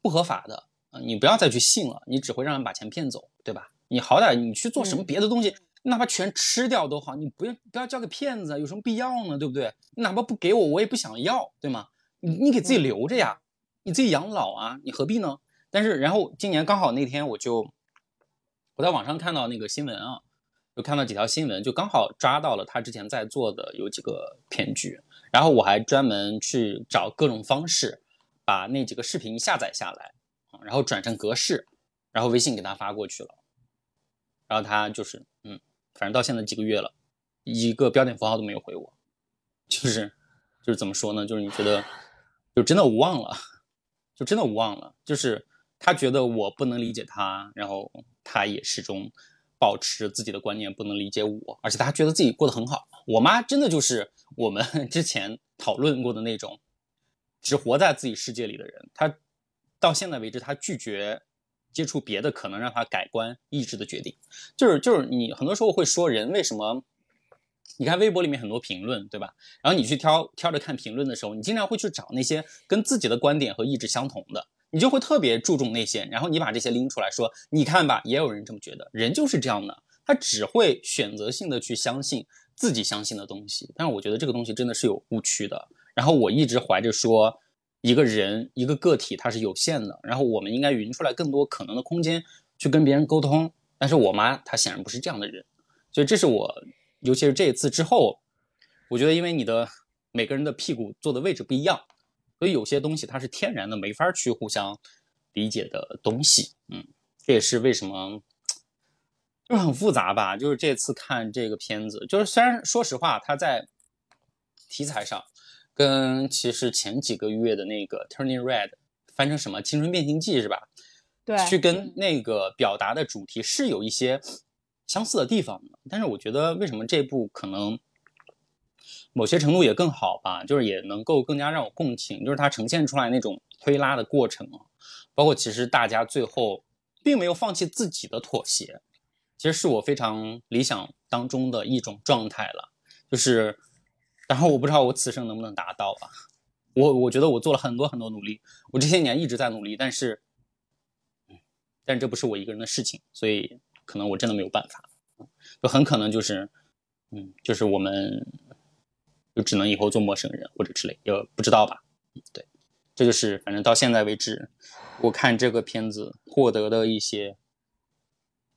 不合法的，你不要再去信了，你只会让人把钱骗走，对吧？你好歹你去做什么别的东西，哪怕全吃掉都好，你不要不要交给骗子，有什么必要呢？对不对？哪怕不给我，我也不想要，对吗？你你给自己留着呀，你自己养老啊，你何必呢？但是然后今年刚好那天我就我在网上看到那个新闻啊，就看到几条新闻，就刚好抓到了他之前在做的有几个骗局，然后我还专门去找各种方式把那几个视频下载下来，然后转成格式，然后微信给他发过去了。然后他就是，嗯，反正到现在几个月了，一个标点符号都没有回我，就是，就是怎么说呢？就是你觉得，就真的无望了，就真的无望了。就是他觉得我不能理解他，然后他也始终保持自己的观念，不能理解我，而且他觉得自己过得很好。我妈真的就是我们 之前讨论过的那种，只活在自己世界里的人。她到现在为止，她拒绝。接触别的可能让他改观意志的决定，就是就是你很多时候会说人为什么？你看微博里面很多评论，对吧？然后你去挑挑着看评论的时候，你经常会去找那些跟自己的观点和意志相同的，你就会特别注重那些，然后你把这些拎出来说，你看吧，也有人这么觉得，人就是这样的，他只会选择性的去相信自己相信的东西，但是我觉得这个东西真的是有误区的。然后我一直怀着说。一个人一个个体，它是有限的，然后我们应该匀出来更多可能的空间去跟别人沟通。但是我妈她显然不是这样的人，所以这是我，尤其是这一次之后，我觉得因为你的每个人的屁股坐的位置不一样，所以有些东西它是天然的没法去互相理解的东西。嗯，这也是为什么就是很复杂吧。就是这次看这个片子，就是虽然说实话，它在题材上。跟其实前几个月的那个 Turning Red 翻成什么《青春变形记》是吧？对，去跟那个表达的主题是有一些相似的地方的。但是我觉得为什么这部可能某些程度也更好吧，就是也能够更加让我共情，就是它呈现出来那种推拉的过程啊，包括其实大家最后并没有放弃自己的妥协，其实是我非常理想当中的一种状态了，就是。然后我不知道我此生能不能达到啊，我我觉得我做了很多很多努力，我这些年一直在努力，但是，但这不是我一个人的事情，所以可能我真的没有办法，就很可能就是，嗯，就是我们，就只能以后做陌生人或者之类，也不知道吧，对，这就是反正到现在为止，我看这个片子获得的一些，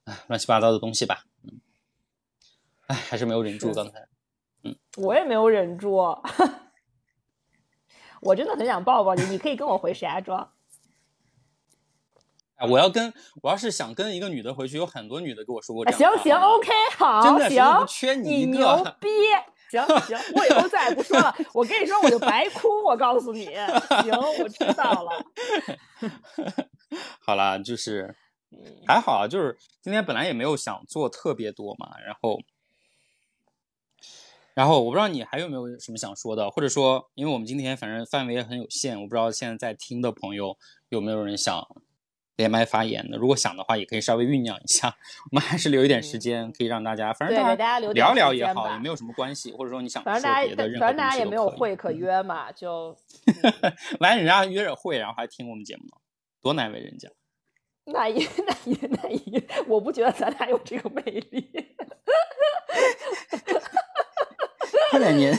哎，乱七八糟的东西吧，嗯，哎，还是没有忍住刚才。我也没有忍住，我真的很想抱抱你。你可以跟我回石家庄。哎，我要跟我要是想跟一个女的回去，有很多女的跟我说过。行行，OK，好，行，缺你一个。牛逼！行行，我以后再也不说了。我跟你说，我就白哭。我告诉你，行，我知道了。好啦，就是还好啊，就是今天本来也没有想做特别多嘛，然后。然后我不知道你还有没有什么想说的，或者说，因为我们今天反正范围也很有限，我不知道现在在听的朋友有没有人想连麦发言的。如果想的话，也可以稍微酝酿一下。我们还是留一点时间，可以让大家，反正大家聊聊也好，也没有什么关系。或者说你想说别的，反正大家也没有会可约嘛，就 完人家约着会，然后还听我们节目呢，多难为人家。那也 那也那也，我不觉得咱俩有这个魅力。快点您，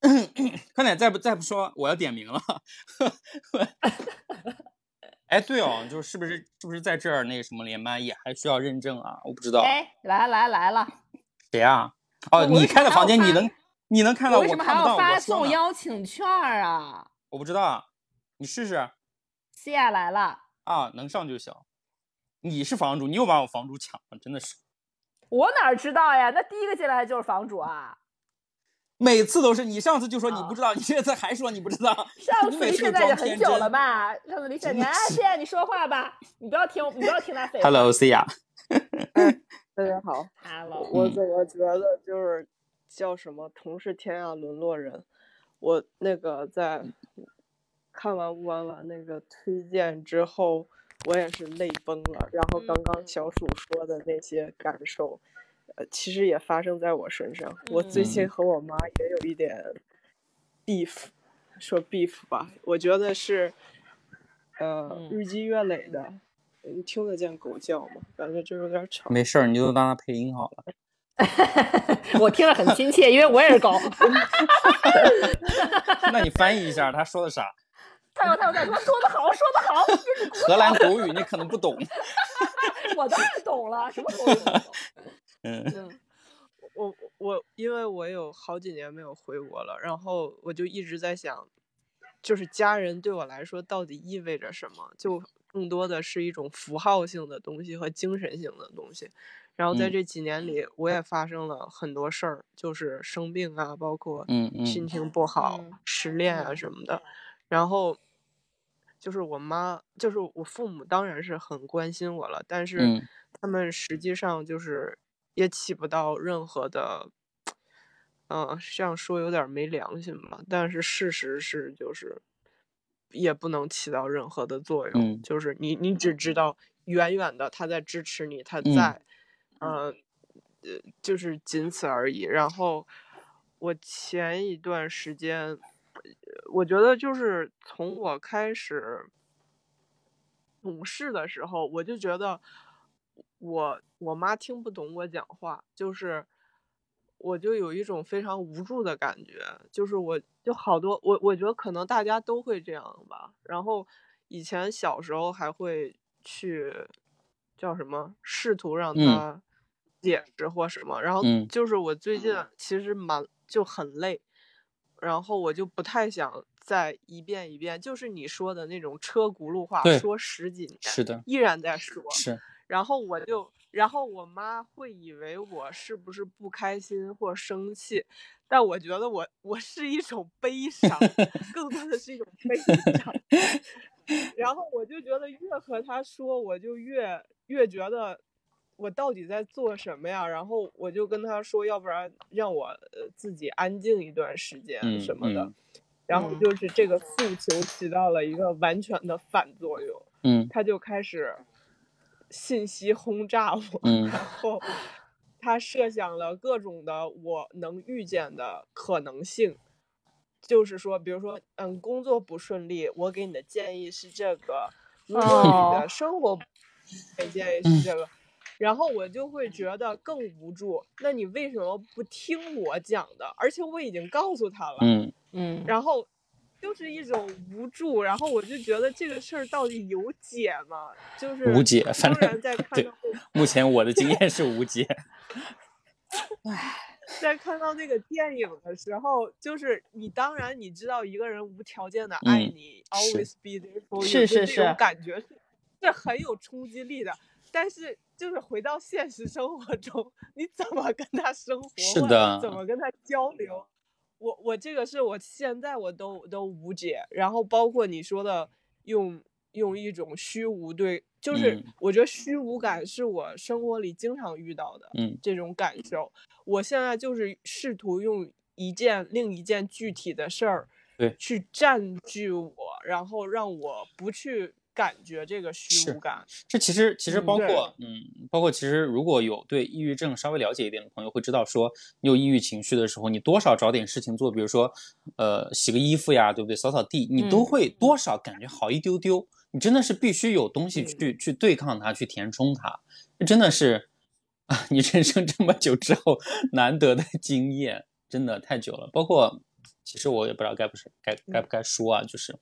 快点再不再不说，我要点名了。哎，对哦，就是是不是是不是在这儿那个什么连麦也还需要认证啊？我不知道。哎，来来来了，谁啊？哦，你开的房间你能你能看到？为什么还要发送邀请券啊？我不知道，你试试。西亚来了。啊，能上就行。你是房主，你又把我房主抢了，真的是。我哪知道呀？那第一个进来的就是房主啊。每次都是你，上次就说你不知道，你这次还说你不知道。上次离现在也很久了吧？上次离现在，哎，现在你说话吧，你不要听，你不要听他废话。Hello，西亚。大家好。Hello。我怎么觉得就是叫什么“同是天涯沦落人”？我那个在。看完乌婉婉那个推荐之后，我也是泪崩了。然后刚刚小鼠说的那些感受，呃，其实也发生在我身上。我最近和我妈也有一点 beef，说 beef 吧，我觉得是，呃，日积月累的。你听得见狗叫吗？感觉就有点吵。没事儿，你就当它配音好了。我听着很亲切，因为我也是狗。那你翻译一下他说的啥？他有他有太有，说的好，说的好。荷兰狗语你可能不懂。我当然懂了，什么狗语？嗯，我我因为我有好几年没有回国了，然后我就一直在想，就是家人对我来说到底意味着什么？就更多的是一种符号性的东西和精神性的东西。然后在这几年里，我也发生了很多事儿，就是生病啊，包括心情不好、失恋啊什么的。然后，就是我妈，就是我父母，当然是很关心我了，但是他们实际上就是也起不到任何的，嗯，这样说有点没良心吧。但是事实是，就是也不能起到任何的作用。就是你，你只知道远远的他在支持你，他在，嗯，呃，就是仅此而已。然后我前一段时间。我觉得就是从我开始懂事的时候，我就觉得我我妈听不懂我讲话，就是我就有一种非常无助的感觉，就是我就好多我我觉得可能大家都会这样吧。然后以前小时候还会去叫什么，试图让他解释或什么，然后就是我最近其实蛮就很累。然后我就不太想再一遍一遍，就是你说的那种车轱辘话，说十几年，是的，依然在说。是。然后我就，然后我妈会以为我是不是不开心或生气，但我觉得我我是一种悲伤，更多的是一种悲伤。然后我就觉得越和她说，我就越越觉得。我到底在做什么呀？然后我就跟他说，要不然让我呃自己安静一段时间什么的。然后就是这个诉求起到了一个完全的反作用。嗯，他就开始信息轰炸我，然后他设想了各种的我能预见的可能性。就是说，比如说，嗯，工作不顺利，我给你的建议是这个；如果你的生活，给建议是这个。然后我就会觉得更无助。那你为什么不听我讲的？而且我已经告诉他了。嗯嗯。然后就是一种无助。然后我就觉得这个事儿到底有解吗？就是无解。反正在 看到目前我的经验是无解。唉，在看到那个电影的时候，就是你当然你知道一个人无条件的爱你，always be there for you，是是是，这种感觉是是很有冲击力的。但是，就是回到现实生活中，你怎么跟他生活？是的，怎么跟他交流？我我这个是我现在我都都无解。然后包括你说的，用用一种虚无对，就是我觉得虚无感是我生活里经常遇到的，嗯，这种感受。我现在就是试图用一件另一件具体的事儿，对，去占据我，然后让我不去。感觉这个虚无感。这其实其实包括嗯，包括其实如果有对抑郁症稍微了解一点的朋友会知道，说你有抑郁情绪的时候，你多少找点事情做，比如说呃洗个衣服呀，对不对？扫扫地，你都嗯会多少感觉好一丢丢。你真的是必须有东西嗯去去对抗它，去填充它，这真的是啊，你人生这么久之后难得的经验，真的太久了。包括其实我也不知道该不是该该不该说啊，就是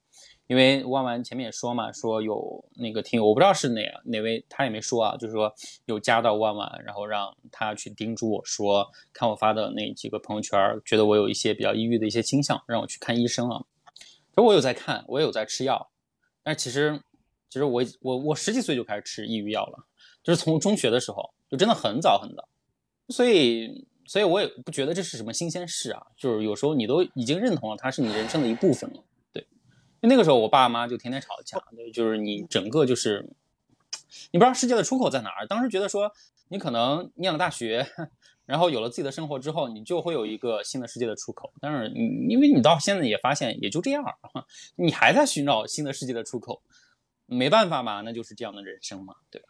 因为万万前面也说嘛，说有那个听友，我不知道是哪哪位，他也没说啊，就是说有加到万万，然后让他去叮嘱我说，看我发的那几个朋友圈，觉得我有一些比较抑郁的一些倾向，让我去看医生啊。其实我有在看，我也有在吃药，但是其实其实我我我十几岁就开始吃抑郁药了，就是从中学的时候，就真的很早很早，所以所以我也不觉得这是什么新鲜事啊，就是有时候你都已经认同了它是你人生的一部分了，对。因为那个时候我爸妈就天天吵架，对，就是你整个就是你不知道世界的出口在哪儿。当时觉得说你可能念了大学，然后有了自己的生活之后，你就会有一个新的世界的出口。但是你因为你到现在也发现也就这样，你还在寻找新的世界的出口，没办法嘛，那就是这样的人生嘛，对吧？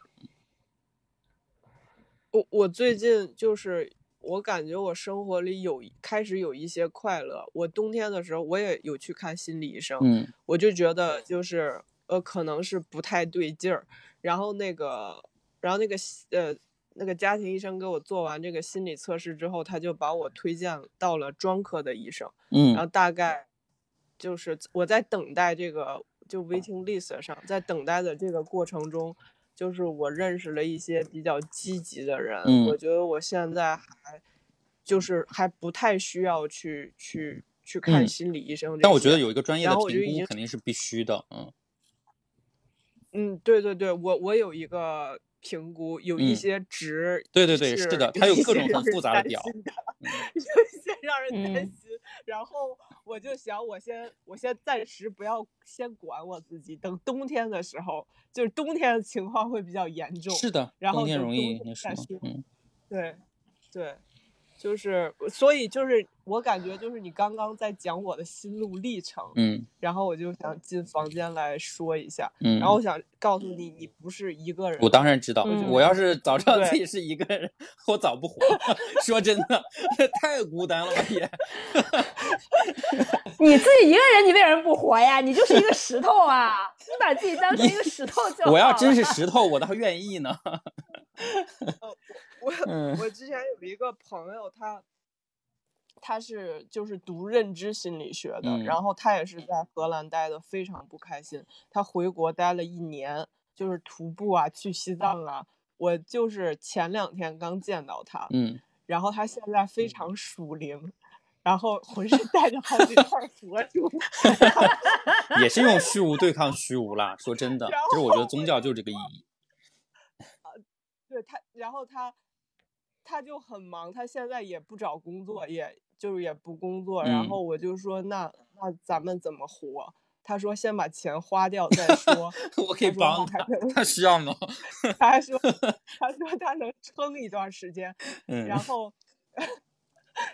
我我最近就是我感觉我生活里有开始有一些快乐。我冬天的时候我也有去看心理医生，嗯。我就觉得就是呃可能是不太对劲儿，然后那个然后那个呃那个家庭医生给我做完这个心理测试之后，他就把我推荐到了专科的医生，嗯然后嗯大概就是我在等待这个就 waiting list 上，在等待的这个过程中，就是我认识了一些比较积极的人，嗯。我觉得我现在还就是还不太需要去去去看嗯。心理医生。但我觉得有一个专。业的评估肯定是必须的，嗯。嗯，对对对，我我有一个评估，有一嗯。些值对对对是的它有一各种很复杂的表担心。的嗯。有一些让人担嗯。心。然后我就想，我先我先暂时不要先管我自己，等冬天的时候，就是冬天的情况会比较严重。是的，然后冬天容易那什么再说，嗯。对对，就是所以就是我感觉就是你刚刚在讲我的心路历程，嗯然后我就想进房间来说一下。嗯，然后我想告诉你，你不是一个人。我当然知道，嗯我要是早知道自己是一个人，我早不活了。说真的，太孤单了吧也。你自己一个人，你为什么不活呀？你就是一个石头啊！你把自己当成一个石头就好 我要真是石头，我倒愿意呢。我嗯我之前有一个朋友，他他是就是读认知心理学的，嗯然后他也是在荷兰待的非常不开心，他回国待了一年，就是徒步啊，去西藏啊。我就是前两天刚见到他，嗯，然后他现在非常属灵，然后浑身带着好几块佛珠，也是用虚无对抗虚无啦。说真的，然其实我觉得宗教就是这个意义。啊对他，然后他他就很忙，他现在也不找工作，也就是也不工作。然嗯后我就说，那那咱们怎么活？他说先把钱花掉 再说。我可以帮他他需要吗？他还说 他说他能撑一段时间。嗯然后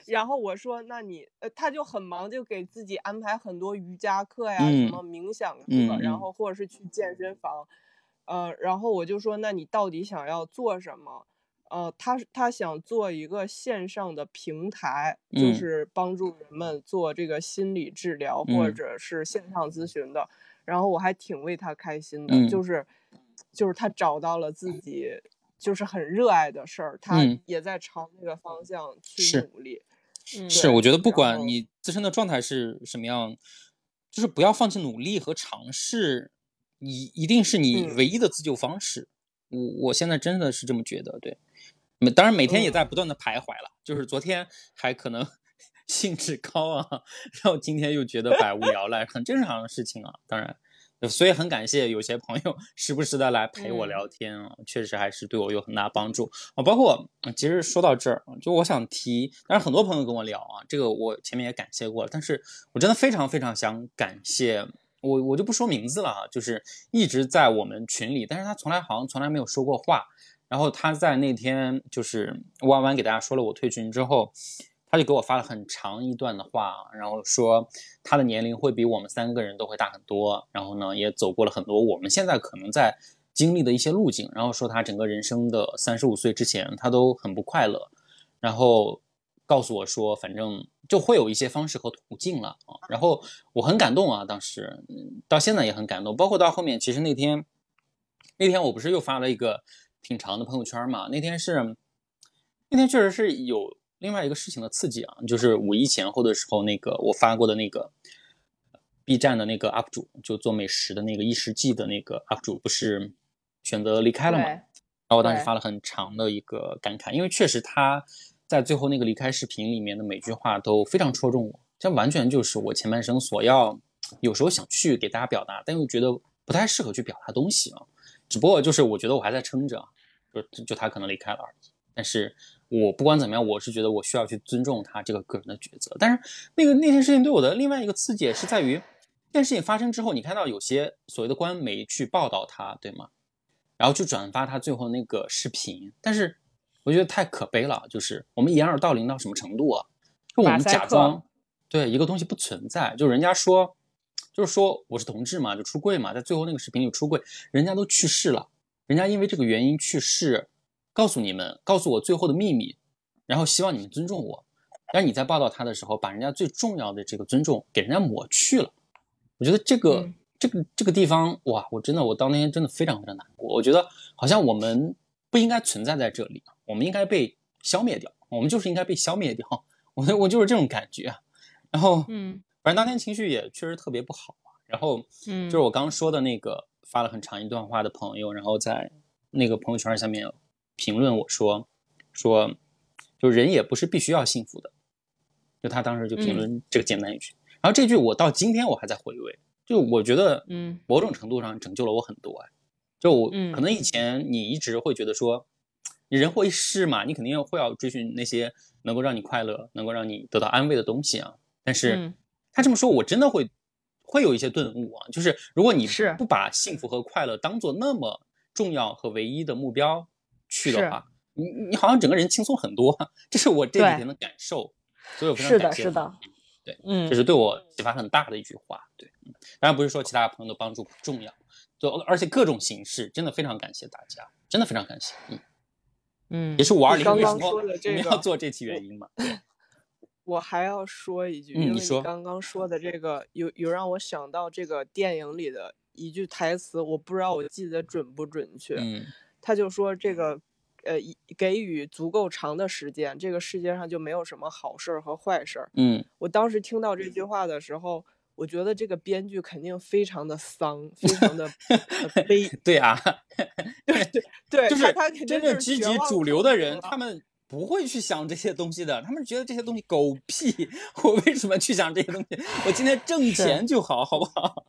然后我说，那你呃，他就很忙，就给自己安排很多瑜伽课呀，嗯什么冥想课，然后或者是去健身房。呃，然后我就说，那你到底想要做什么？呃，他他想做一个线上的平台，就嗯是帮助人们做这个心理治疗或嗯者是线上咨询的。然后我还挺为他开心的，嗯就是就是他找到了自己就是很热爱的事儿，他嗯也在朝那个方向去努力。嗯是，我觉得不管你自身的状态是什么样，就是不要放弃努力和尝试，一一定是你嗯唯一的自救方式。我我现在真的是这么觉得，对。每当然每天也嗯在不断的徘徊了，就是昨天还可能 兴致高啊，然后今天又觉得百无聊赖，很正常的事情啊。当然，所以很感谢有些朋友时不时的来陪我嗯聊天啊，确实还是对我有很大帮助啊。包括呃其实说到这儿，就我想提，当然很多朋友跟我聊啊，这个我前面也感谢过了，但是我真的非常非常想感谢。我我就不说名字了啊，就是一直在我们群里，但是他从来好像从来没有说过话。然后他在那天就是弯弯给大家说了我退群之后，他就给我发了很长一段的话，然后说他的年龄会比我们三个人都会大很多，然后呢也走过了很多我们现在可能在经历的一些路径，然后说他整个人生的三十五岁之前他都很不快乐，然后告诉我说反正就会有一些方式和途径了啊，然后我很感动啊，当时到现在也很感动，包括到后面其实那天那天我不是又发了一个挺长的朋友圈嘛，那天是那天确实是有。另外一个事情的刺激啊，就是五一前后的时候，那个我发过的那个 B 站的那个 UP 主，就做美食的那个一食记的那个 UP 主，不是选择离开了嘛？然后我当时发了很长的一个感慨，因为确实他在最后那个离开视频里面的每句话都非常戳中我，这完全就是我前半生所要，有时候想去给大家表达，但又觉得不太适合去表达东西啊。只不过就是我觉得我还在撑着，就就他可能离开了而已，但是。我不管怎么样，我是觉得我需要去尊重他这个个人的抉择。但是那个那件事情对我的另外一个刺激也是在于，这件事情发生之后，你看到有些所谓的官媒去报道他，对吗？然后去转发他最后那个视频。但是我觉得太可悲了，就是我们掩耳盗铃到什么程度啊？就我们假装对一个东西不存在，就人家说，就是说我是同志嘛，就出柜嘛，在最后那个视频里出柜，人家都去世了，人家因为这个原因去世。告诉你们，告诉我最后的秘密，然后希望你们尊重我。但是你在报道他的时候，把人家最重要的这个尊重给人家抹去了。我觉得这个这个这个地方，哇，我真的我当天真的非常非常难过。我觉得好像我们不应该存在在这里，我们应该被消灭掉，我们就是应该被消灭掉。我我就是这种感觉。然后，嗯，反正当天情绪也确实特别不好。然后，嗯，就是我刚说的那个发了很长一段话的朋友，然后在那个朋友圈下面。评论我说，说，就人也不是必须要幸福的，就他当时就评论这个简单一句，然后这句我到今天我还在回味，就我觉得，嗯，某种程度上拯救了我很多哎，就我可能以前你一直会觉得说，你人活一世嘛，你肯定会要追寻那些能够让你快乐、能够让你得到安慰的东西啊，但是他这么说，我真的会会有一些顿悟啊，就是如果你是不把幸福和快乐当做那么重要和唯一的目标。去的话，你你好像整个人轻松很多，这是我这几天的感受，所以我非常感谢。是的，是的，对，嗯，这是对我启发很大的一句话。对，当然不是说其他朋友的帮助不重要，就而且各种形式真的非常感谢大家，真的非常感谢。嗯嗯，也是五二零为什么我们要做这期原因嘛。我还要说一句，因为你刚刚说的这个有有让我想到这个电影里的一句台词，我不知道我记得准不准确。嗯。他就说：“这个，呃，给予足够长的时间，这个世界上就没有什么好事儿和坏事儿。”嗯，我当时听到这句话的时候，我觉得这个编剧肯定非常的丧，非常的 悲。对啊，对 对对，就是他真正积极主流的人，他们不会去想这些东西的，他们觉得这些东西狗屁。我为什么去想这些东西？我今天挣钱就好，好不好？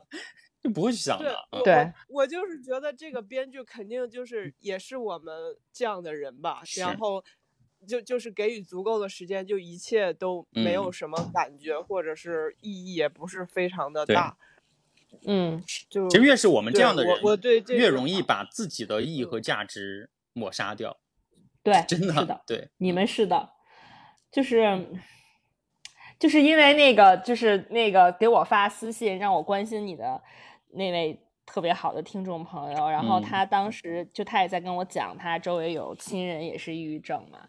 就不会去想了。对，我就是觉得这个编剧肯定就是也是我们这样的人吧。然后就就是给予足够的时间，就一切都没有什么感觉，或者是意义也不是非常的大。嗯，就其实越是我们这样的人，我对越容易把自己的意义和价值抹杀掉。对，真的是的，对，你们是的，就是。就是因为那个，就是那个给我发私信让我关心你的那位特别好的听众朋友，然后他当时就他也在跟我讲，他周围有亲人也是抑郁症嘛，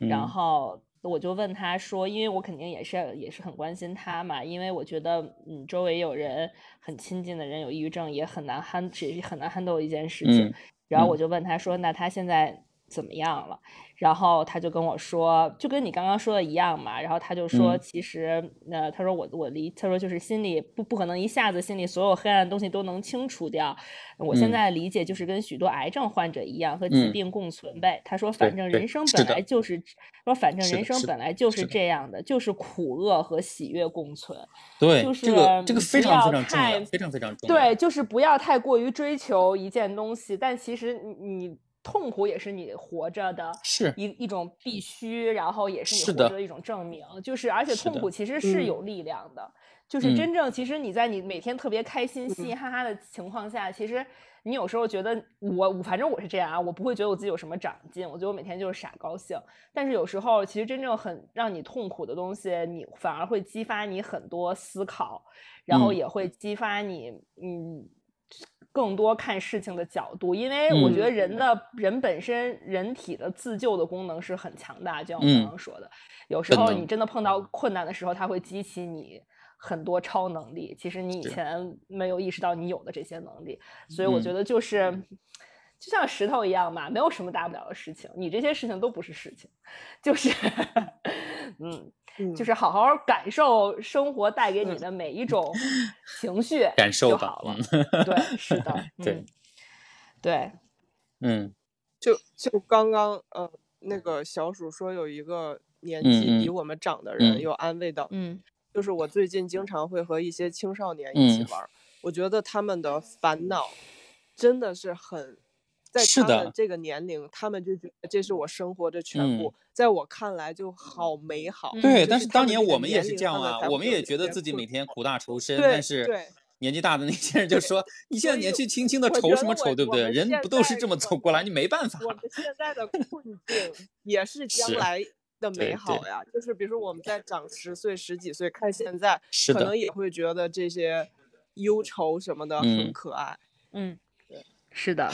然后我就问他说，因为我肯定也是也是很关心他嘛，因为我觉得嗯周围有人很亲近的人有抑郁症也很难 handle，是很难 handle 一件事情，然后我就问他说，那他现在怎么样了？然后他就跟我说，就跟你刚刚说的一样嘛。然后他就说，其实，呃，他说我我离，他说就是心里不不可能一下子心里所有黑暗的东西都能清除掉。我现在理解就是跟许多癌症患者一样，和疾病共存呗。他说，反正人生本来就是，说反正人生本来就是这样的，就是苦厄和喜悦共存。对，就是这个这个非常非常重要，非常非常重要。对，就是不要太过于追求一件东西，但其实你你。痛苦也是你活着的，是一一种必须，然后也是你活着的一种证明。就是，而且痛苦其实是有力量的。就是嗯真正其实你在你每天特别开心、嘻嘻哈哈的情况下，其实你有时候觉得我我反正我是这样啊，我不会觉得我自己有什么长进，我觉得我每天就是傻高兴。但是有时候其实真正很让你痛苦的东西，你反而会激发你很多思考，然后嗯也会激发你嗯。更多看事情的角度，因为我觉得嗯。人的、人本身人体的自救的功能是很强大，就像我嗯。刚刚说的，有时候你真的碰到困难的时候，它会激起你很多超能力。其实你以前没有意识到你有的这些能力，所以我嗯。觉得就是、就像石头一样嘛，没有什么大不了的事情。你这些事情都不是事情，就是 嗯，嗯就是好好感受生活带给你嗯的每一种情绪感受吧就好了。对，是的，对嗯，对，嗯就就刚刚呃，那个小鼠说有一个年纪比我们长的人嗯有安慰到，嗯就是我最近经常会和一些青少年一起嗯玩儿，我觉得他们的烦恼真的是很，在是的他们这个年龄，他们就觉得这是我生活的全部，嗯在我看来就好美好。嗯对，但是当年我们也是这样啊，我们也觉得自己每天苦大仇深，但是对年纪大的那些人就说：“你现在年纪轻轻的愁什么愁，对不对？人不都是这么走过来，你没办法。我们现在的 困境也是将是来的美好对呀。就是比如说我们在长十岁、十几岁看现在，是的可能也会觉得这些忧愁什么的很嗯可爱。嗯，对是的，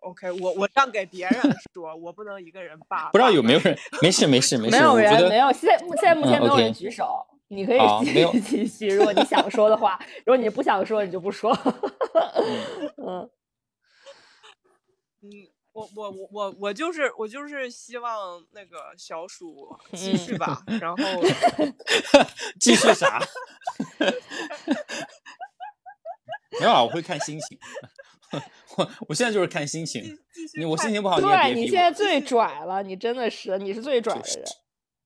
OK，我我让给别人说，我不能一个人霸。不知道有没有人？没事没事没事，没有人没有，现在目现在目嗯前没有人举手，你可以继好没有继续，如果你想说的话，如果你不想说，你就不说。嗯嗯，我我我我我就是我就是希望那个小鼠 继嗯续吧，然后继续啥？没有啊，我会看心情。我我现在就是看心情你我心情不好，对。你现在最拽了，你真的是，你是最拽的人。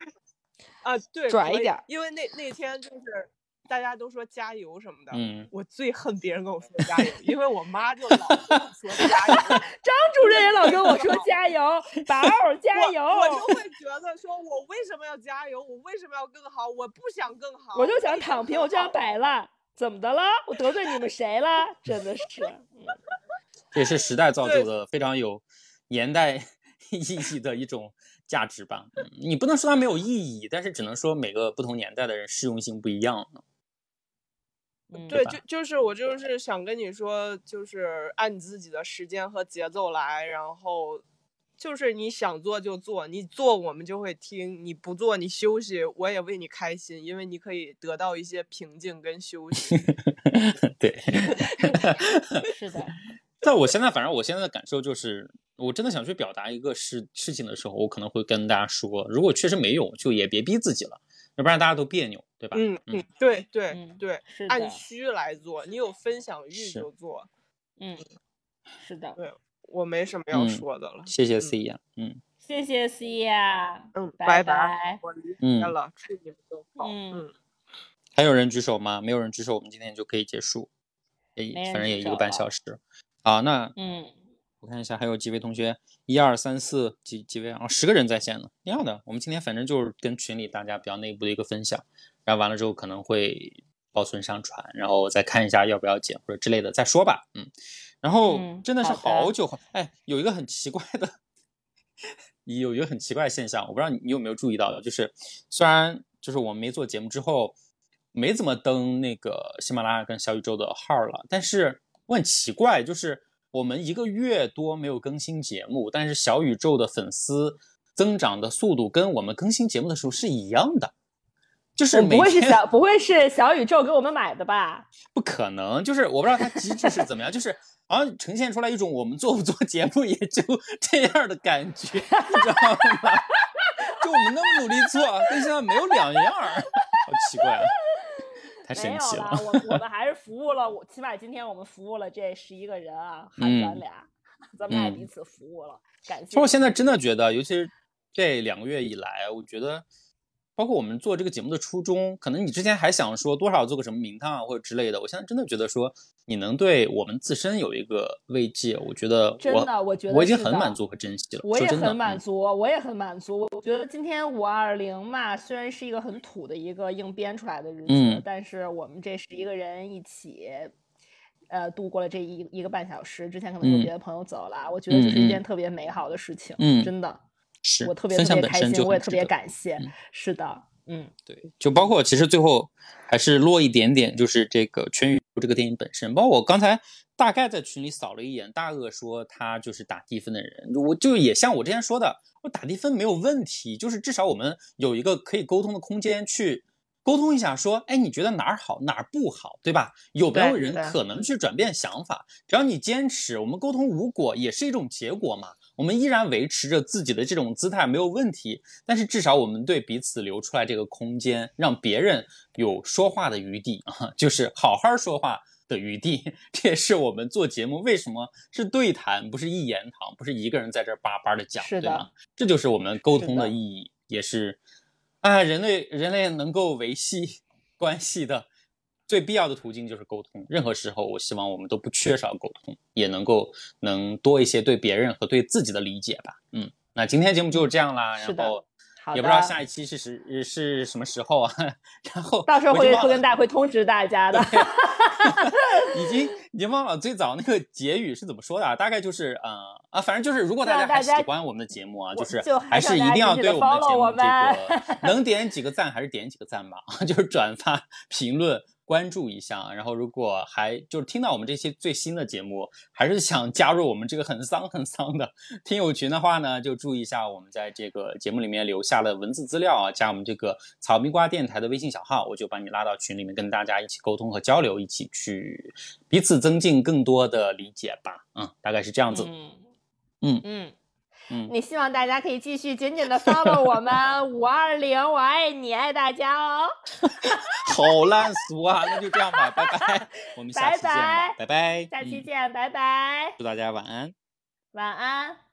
啊，对，拽一点因为那那天就是大家都说加油什么的，嗯，我最恨别人跟我说加油，因为我妈就老跟我说 加油，张主任也老跟我说加油，宝儿加油，我我就会觉得说，我为什么要加油？我为什么要更好？我不想更好，我就想躺平，我就想摆。摆烂。怎么的了？我得罪你们谁了？真的是，嗯这也是时代造就的非常有年代 意义的一种价值吧。嗯你不能说它没有意义，但是只能说每个不同年代的人适用性不一样。嗯对，就就是我就是想跟你说，就是按你自己的时间和节奏来，然后就是你想做就做，你做我们就会听，你不做你休息，我也为你开心，因为你可以得到一些平静跟休息。对，是的，但我现在反正我现在的感受就是，我真的想去表达一个事事情的时候，我可能会跟大家说，如果确实没有，就也别逼自己了，要不然大家都别扭，对吧？嗯嗯，对对嗯对，是按，需来做，你有分享欲就做。嗯，是的，对我没什么要嗯说的了。谢谢 C 呀，嗯谢谢 C 呀，嗯，拜拜拜我离嗯开了，祝你们都好。嗯嗯，还有人举手吗？没有人举手，我们今天就可以结束。哎，反正也一个半小时。好，那嗯，我看一下还有几位同学，一二三四几几位啊，十个人在线呢。一样的，我们今天反正就是跟群里大家比较内部的一个分享，然后完了之后可能会保存上传，然后再看一下要不要剪或者之类的再说吧。嗯，然后嗯真的是好久好，哎，有一个很奇怪的，有一个很奇怪的现象，我不知道你你有没有注意到的，就是虽然就是我们没做节目之后，没怎么登那个喜马拉雅跟小宇宙的号了，但是我很奇怪，就是我们一个月多没有更新节目，但是小宇宙的粉丝增长的速度跟我们更新节目的时候是一样的，就是不会是小不会是小宇宙给我们买的吧？不可能，就是我不知道它机制是怎么样，就是好像呈现出来一种我们做不做节目也就 这样的感觉，你知道吗？就我们那么努力做，跟现在没有两样，好奇怪啊！太神奇，了。我我们还是服务了，我起码今天我们服务了这十一个人啊，含咱嗯俩，咱们俩嗯彼此服务了，感谢。其实我现在真的觉得，尤其是这两个月以来，我觉得包括我们做这个节目的初衷，可能你之前还想说多少做个什么名堂啊或者之类的，我现在真的觉得说你能对我们自身有一个慰藉，我觉得真的，我觉得我已经很满足和珍惜了。我也很满嗯足，我也很满足。我觉得今天五二零嘛，虽然是一个很土的一个硬编出来的日子，嗯但是我们这十一个人一起。呃，度过了这一一个半小时，之前可能有嗯别的朋友走了，我觉得这是一件特别美好的事情，嗯真的，是我特别分享特别开心，本身就我也特别感谢，嗯是的，嗯，对，就包括其实最后还是落一点点，就是这个《全宇宙》这个电影本身。包括我刚才大概在群里扫了一眼，大鳄说他就是打低分的人，我就也像我之前说的，我打低分没有问题，就是至少我们有一个可以沟通的空间去。沟通一下，说，哎，你觉得哪儿好，哪儿不好，对吧？有没有人可能去转变想法？只要你坚持，我们沟通无果也是一种结果嘛。我们依然维持着自己的这种姿态没有问题，但是至少我们对彼此留出来这个空间，让别人有说话的余地啊，就是好好说话的余地。这也是我们做节目为什么是对谈，不是一言堂，不是一个人在这儿叭叭的讲，是的对吗？这就是我们沟通的的意义，也是啊，人类人类能够维系关系的最必要的途径就是沟通。任何时候，我希望我们都不缺少沟通，也能够能多一些对别人和对自己的理解吧。嗯，那今天节目就是这样啦，然后好也不知道下一期是时是什么时候啊。然后到时候会会跟大家会通知大家的。已经已经忘了最早那个结语是怎么说的啊？大概就是呃啊，反正就是如果大家还喜欢我们的节目啊，就是就还还是一定要对我们的节目们这个 能点几个赞还是点几个赞吧，就是转发、评论、关注一下。然后如果还就是听到我们这些最新的节目，还是想加入我们这个很丧很丧的 听友群的话呢，就注意一下我们在这个节目里面留下的文字资料啊，加我们这个草蜜瓜电台的微信小号，我就把你拉到群里面，跟大家一起沟通和交流，一起去彼此增进更多的理解吧。嗯，大概是这样子。嗯嗯嗯。嗯，你希望大家可以继续紧紧的 follow 我们五二零，我爱你，爱大家哦。好烂俗啊！那就这样吧，拜拜，我们下期见吧，拜拜下期见，拜拜，祝大家晚安。晚安。